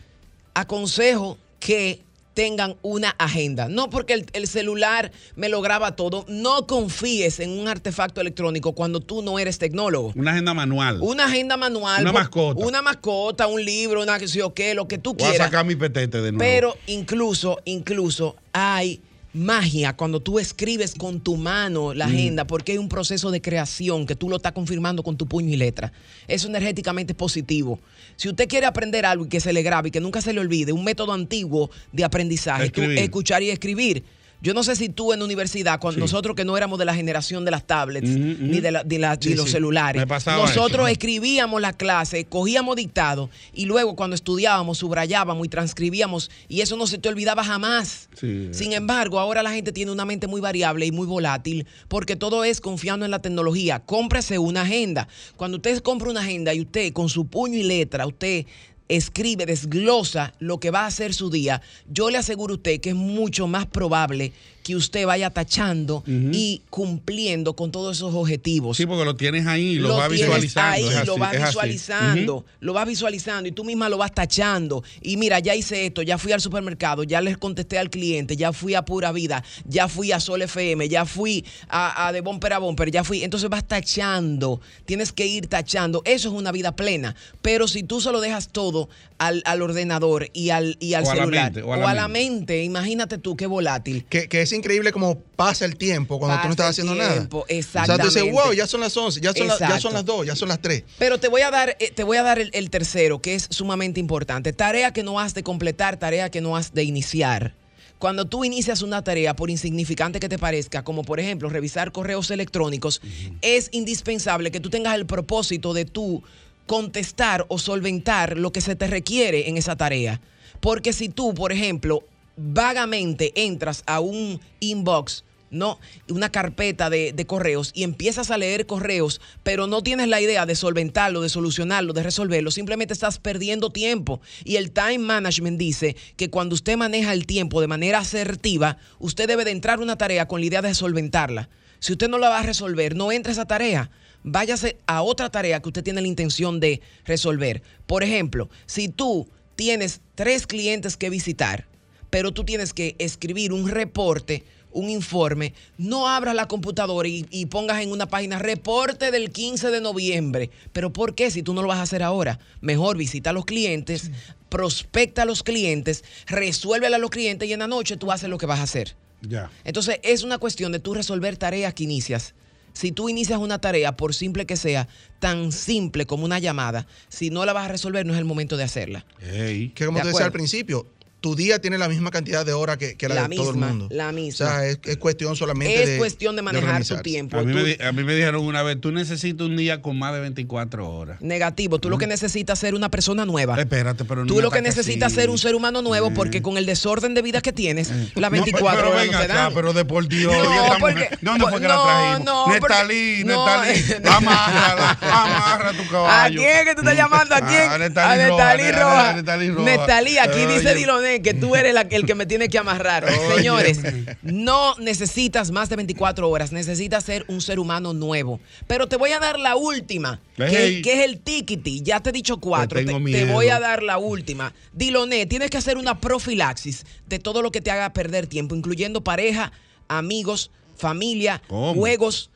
aconsejo que tengan una agenda. No porque el, el celular me lo graba todo. No confíes en un artefacto electrónico cuando tú no eres tecnólogo. Una agenda manual. Una agenda manual. Una por- mascota. Una mascota, un libro, una que yo qué, lo que tú Voy a quieras. sacar mi petete de nuevo. Pero incluso, incluso hay magia cuando tú escribes con tu mano la agenda, porque hay un proceso de creación que tú lo estás confirmando con tu puño y letra. Eso energéticamente es positivo. Si usted quiere aprender algo y que se le grabe y que nunca se le olvide, un método antiguo de aprendizaje, escuchar y escribir. Yo no sé si tú en la universidad, cuando Sí. nosotros que no éramos de la generación de las tablets ni de, la- de la- Sí, de los sí. celulares, nosotros eso. escribíamos la clase, cogíamos dictado y luego cuando estudiábamos subrayábamos y transcribíamos y eso no se te olvidaba jamás. Sin embargo, ahora la gente tiene una mente muy variable y muy volátil porque todo es confiando en la tecnología. Cómprese una agenda. Cuando usted compra una agenda y usted con su puño y letra, usted escribe, desglosa lo que va a hacer su día, yo le aseguro a usted que es mucho más probable que usted vaya tachando y cumpliendo con todos esos objetivos Sí, porque lo tienes ahí, lo, lo vas visualizando. ahí, así, lo vas visualizando, lo vas visualizando y tú misma lo vas tachando. Y mira, ya hice esto, ya fui al supermercado, ya les contesté al cliente, ya fui a Pura Vida, ya fui a Sol FM, ya fui a, a de Bumper a Bumper, ya fui. Entonces vas tachando, tienes que ir tachando. Eso es una vida plena. Pero si tú solo dejas todo al, al ordenador y al, y al O a la celular mente, o a la mente, imagínate tú qué volátil. Que, que es increíble como pasa el tiempo cuando tú no estás el haciendo tiempo, nada. O sea, tú dices, exactamente. wow, ya son las 11, ya son, las- ya Exacto. son las 2, ya son las 3. Pero te voy a dar, eh, te voy a dar el, el tercero, que es sumamente importante. Tarea que no has de completar, tarea que no has de iniciar. Cuando tú inicias una tarea, por insignificante que te parezca, como por ejemplo revisar correos electrónicos, es indispensable que tú tengas el propósito de tú contestar o solventar lo que se te requiere en esa tarea. Porque si tú, por ejemplo, vagamente entras a un inbox, ¿no? Una carpeta de, correos y empiezas a leer correos, pero no tienes la idea de solventarlo, de solucionarlo, de resolverlo, simplemente estás perdiendo tiempo. Y el time management dice que cuando usted maneja el tiempo de manera asertiva, usted debe de entrar a una tarea con la idea de solventarla. Si usted no la va a resolver, no entre a esa tarea. Váyase a otra tarea que usted tiene la intención de resolver. Por ejemplo, si tú tienes tres clientes que visitar, pero tú tienes que escribir un reporte, un informe, no abras la computadora y, y pongas en una página reporte del 15 de noviembre. Pero ¿por qué si tú no lo vas a hacer ahora? Mejor visita a los clientes, prospecta a los clientes, resuélvele a los clientes y en la noche tú haces lo que vas a hacer. Ya. Entonces es una cuestión de tú resolver tareas que inicias. Si tú inicias una tarea, por simple que sea, tan simple como una llamada, si no la vas a resolver, no es el momento de hacerla. Ey. Que como De te decía al principio, tu día tiene la misma cantidad de horas que, que la, La de todo el misma, mundo. la misma. O sea, es, es cuestión solamente Es de. cuestión de manejar tu tiempo. A mí, Tú- me, di- a mí me dijeron una vez, tú necesitas un día con más de 24 horas. Negativo. Tú lo que necesitas es ser una persona nueva. Espérate, pero no Tú lo que necesitas es ser un ser humano nuevo Eh. porque con el desorden de vida que tienes, las No, 24 pero horas ven no te dan. pero de por Dios, No, porque- ¿dónde fue que la no, trajimos? no, porque- Nestalí, no. Nestalí, amárrala, amarra tu ¿A caballo. quién es que tú estás llamando? ¿A quién? A Nestalí Roja, Nestalí a aquí dice Que tú eres la- el que me tiene que amarrar. Señores, no necesitas más de 24 horas, necesitas ser un ser humano nuevo. Pero te voy a dar la última, que, es el tiquiti. Ya te he dicho cuatro, Te te, voy a dar la última. Diloné, tienes que hacer una profilaxis de todo lo que te haga perder tiempo, incluyendo pareja, amigos, familia, ¿Cómo? juegos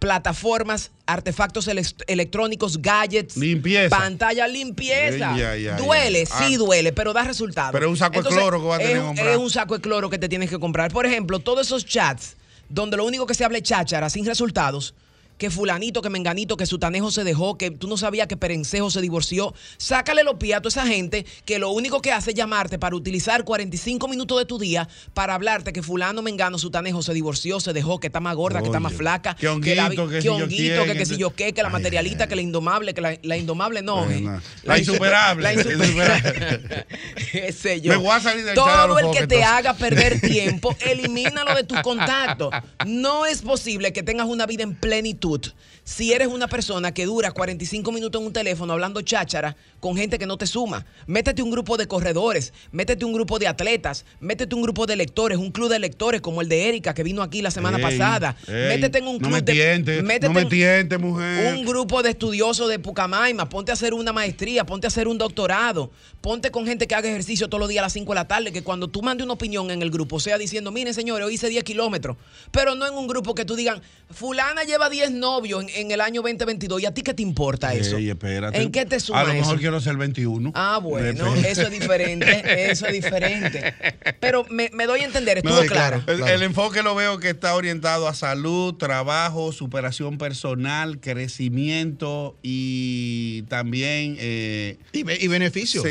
plataformas, artefactos elec- electrónicos, gadgets, Limpieza. pantalla, limpieza. Duele, sí Ah. duele, pero da resultado. Pero es un saco de cloro que va a tener que comprar. Es un saco de cloro que te tienes que comprar. Por ejemplo, todos esos chats donde lo único que se habla es cháchara, sin resultados, que fulanito, que menganito, que sutanejo se dejó, que tú no sabías que Perencejo se divorció. Sácale los pies a toda esa gente que lo único que hace es llamarte para utilizar 45 minutos de tu día para hablarte que fulano, mengano, sutanejo se divorció, se dejó, que está más gorda, que está más flaca. que honguito, la- que si yo honguito, quién, que, si yo qué, que la Ay, materialita, ay, que la indomable, que la, la indomable no. Eh. la insu- insuperable, La insuperable. Ese yo. Me voy a salir de Todo el que te haga perder tiempo, elimínalo de tus contactos. No es posible que tengas una vida en plenitud plenitud si eres una persona que dura 45 minutos en un teléfono hablando cháchara con gente que no te suma. Métete un grupo de corredores, métete un grupo de atletas, métete un grupo de lectores, un club de lectores como el de Erika que vino aquí la semana Ey, pasada. ey, métete en un club no me de métete no me mujer. un grupo de estudiosos de Pucamaima, ponte a hacer una maestría, ponte a hacer un doctorado, ponte con gente que haga ejercicio todos los días a las 5 de la tarde, que cuando tú mandes una opinión en el grupo sea diciendo, miren señores, hoy hice 10 kilómetros, pero no en un grupo que tú digan, fulana lleva 10 novios en, en el año 2022, ¿y a ti qué te importa eso? Ey, espérate. ¿En qué te suma A lo mejor eso? quiero ser 21. Ah, bueno, Depende. eso es diferente, eso es diferente. Pero me, me doy a entender, estuvo No, claro. El, el enfoque lo veo que está orientado a salud, trabajo, superación personal, crecimiento y también eh, Y, be- y beneficio. beneficio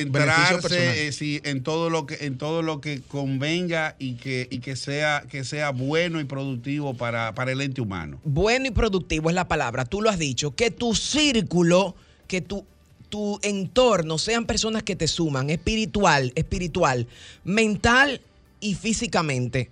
centrarse eh, sí, en todo lo que en todo lo que convenga y que y que sea que sea bueno y productivo para, para el ente humano. bueno y productivo es la palabra, tú lo has dicho, que tu círculo, que tu, tu entorno sean personas que te suman, espiritual, espiritual, mental y físicamente.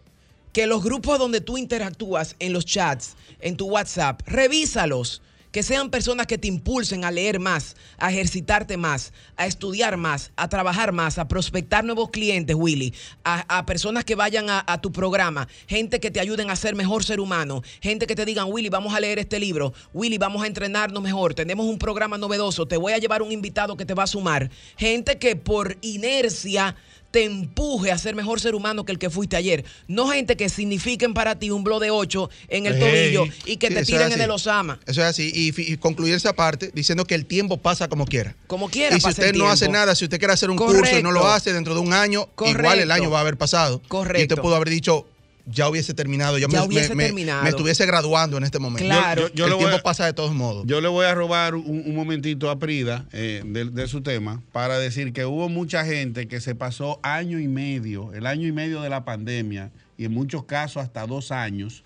Que los grupos donde tú interactúas en los chats, en tu WhatsApp, revísalos. Que sean personas que te impulsen a leer más, a ejercitarte más, a estudiar más, a trabajar más, a prospectar nuevos clientes, Willy, a, personas que vayan a, a tu programa, gente que te ayuden a ser mejor ser humano, gente que te digan, Willy, vamos a leer este libro, Willy, vamos a entrenarnos mejor, tenemos un programa novedoso, te voy a llevar un invitado que te va a sumar, gente que por inercia te empuje a ser mejor ser humano que el que fuiste ayer. No gente que signifiquen para ti un blow de 8 en el tobillo y que Sí, te tiren en el Osama. Eso es así. Y, y concluir esa parte diciendo que el tiempo pasa como quiera. Como quiera Y si usted no hace nada, si usted quiere hacer un curso y no lo hace dentro de un año, igual el año va a haber pasado. Y Correcto. usted pudo haber dicho, ya hubiese terminado, ya, Ya me, hubiese me- terminado. me estuviese graduando en este momento. Claro. Yo- yo el le voy tiempo a- pasa de todos modos. Yo le voy a robar un, un momentito a Prida eh, de, de su tema para decir que hubo mucha gente que se pasó año y medio, el año y medio de la pandemia, y en muchos casos hasta dos años,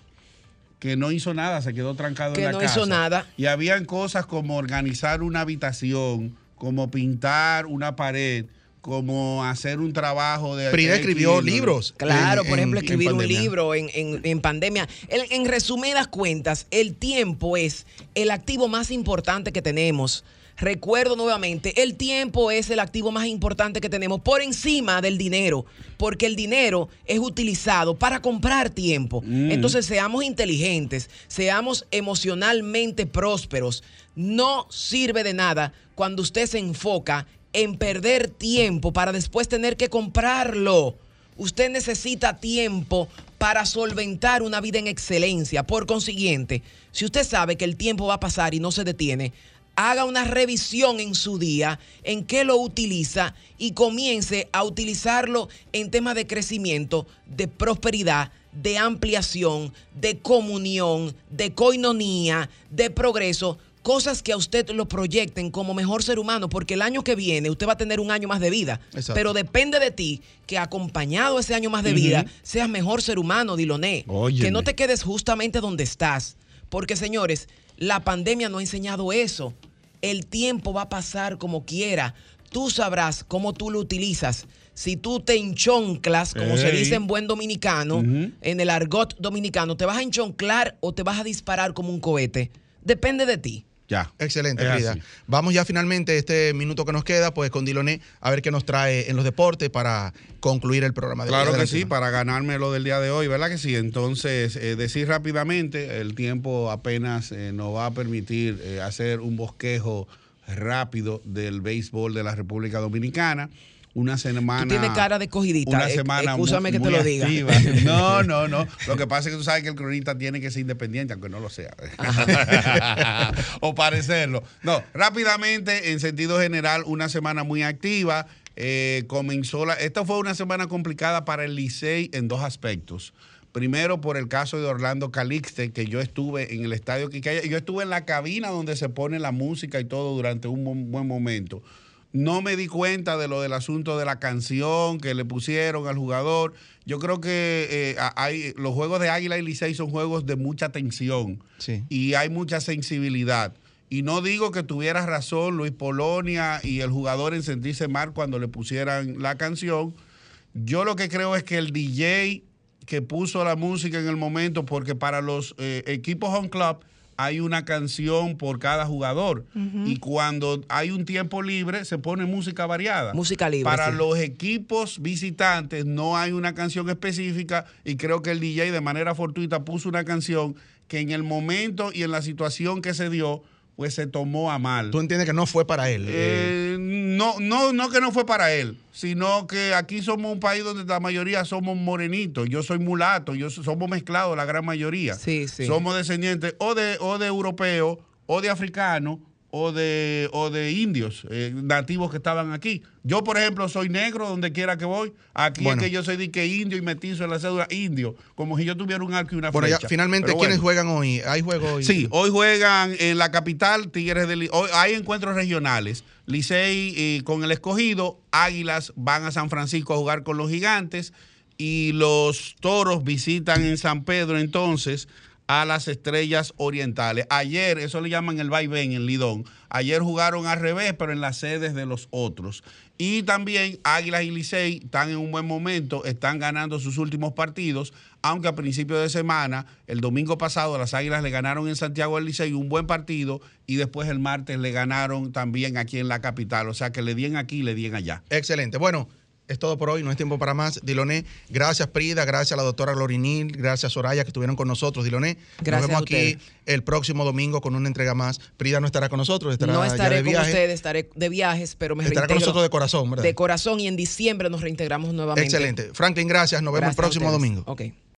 que no hizo nada, se quedó trancado Que en la no casa. hizo nada. Y habían cosas como organizar una habitación, como pintar una pared, como hacer un trabajo de... Prida X, escribió ¿no? libros. Claro, en- por ejemplo, en escribir un libro en, en- en pandemia. En, en resumidas cuentas, el tiempo es el activo más importante que tenemos. Recuerdo nuevamente, el tiempo es el activo más importante que tenemos por encima del dinero, porque el dinero es utilizado para comprar tiempo. Entonces seamos inteligentes, seamos emocionalmente prósperos. No sirve de nada cuando usted se enfoca en perder tiempo para después tener que comprarlo. Usted necesita tiempo para solventar una vida en excelencia. Por consiguiente, si usted sabe que el tiempo va a pasar y no se detiene, haga una revisión en su día, en qué lo utiliza y comience a utilizarlo en temas de crecimiento, de prosperidad, de ampliación, de comunión, de coinonía, de progreso cosas que a usted lo proyecten como mejor ser humano, porque el año que viene usted va a tener un año más de vida. Exacto. Pero depende de ti que acompañado ese año más de vida seas mejor ser humano, Diloné. Óyeme. Que no te quedes justamente donde estás. Porque, señores, la pandemia no ha enseñado eso. El tiempo va a pasar como quiera. Tú sabrás cómo tú lo utilizas. Si tú te enchonclas, como se dice en buen dominicano, en el argot dominicano, ¿te vas a enchonclar o te vas a disparar como un cohete? Depende de ti. Ya. Excelente, Frida. Vamos ya finalmente este minuto que nos queda, pues con Diloné, a ver qué nos trae en los deportes para concluir el programa. de Claro que sí, para ganarme lo del día de hoy, ¿verdad que sí? Entonces, eh, decir rápidamente, el tiempo apenas eh, nos va a permitir eh, hacer un bosquejo rápido del béisbol de la República Dominicana. Una semana. Tú tienes cara de cogidita. Una Eh, semana excúsame muy- que te muy lo diga. activa. No, no, no. Lo que pasa es que tú sabes que el cronista tiene que ser independiente, aunque no lo sea. o parecerlo. No, rápidamente, en sentido general, una semana muy activa. Eh, comenzó la. Esta fue una semana complicada para el Licey en dos aspectos. Primero, por el caso de Orlando Calixte, que yo estuve en el estadio Quisqueya. Yo estuve en la cabina donde se pone la música y todo durante un buen momento. No me di cuenta de lo del asunto de la canción que le pusieron al jugador. Yo creo que eh, hay, los juegos de Águila y Licey son juegos de mucha tensión Sí. y hay mucha sensibilidad. Y no digo que tuviera razón Luis Polonia y el jugador en sentirse mal cuando le pusieran la canción. Yo lo que creo es que el DJ que puso la música en el momento, porque para los eh, equipos home club hay una canción por cada jugador. Y cuando hay un tiempo libre, se pone música variada. Música libre. Para sí. los equipos visitantes no hay una canción específica y creo que el DJ de manera fortuita puso una canción que en el momento y en la situación que se dio, pues se tomó a mal. Tú entiendes que no fue para él. Eh, no, no, no que no fue para él, sino que aquí somos un país donde la mayoría somos morenitos. Yo soy mulato, yo so- somos mezclados la gran mayoría. Sí, sí. Somos descendientes o de, o de europeos, o de africanos, o de, o de indios eh, nativos que estaban aquí. Yo, por ejemplo, soy negro donde quiera que voy. Aquí Bueno. es que yo soy de que indio y metizo en la cédula indio, como si yo tuviera un arco y una bueno, ya finalmente, Pero ¿quiénes bueno. juegan hoy? ¿Hay juego hoy? Sí, hoy juegan en la capital Tigres del hoy hay encuentros regionales. Licey eh, con el escogido, Águilas van a San Francisco a jugar con los gigantes y los toros visitan en San Pedro entonces a las estrellas orientales. Ayer, eso le llaman el vaivén en Lidón. Ayer jugaron al revés, pero en las sedes de los otros. Y también Águilas y Licey están en un buen momento, están ganando sus últimos partidos, aunque a principio de semana, el domingo pasado, las Águilas le ganaron en Santiago al Licey un buen partido y después el martes le ganaron también aquí en la capital. O sea que le dien aquí le dien allá. Excelente. Bueno, es todo por hoy, no es tiempo para más. Diloné, gracias Prida, gracias a la doctora Glorinil, gracias Soraya que estuvieron con nosotros. Diloné, Gracias nos vemos aquí el próximo domingo con una entrega más. Prida no estará con nosotros, estará no ya estaré de con viaje. ustedes, estaré de viajes, pero me Estará con nosotros de corazón, ¿verdad? De corazón y en diciembre nos reintegramos nuevamente. Excelente. Franklin, gracias. Nos vemos Gracias el próximo domingo. Ok.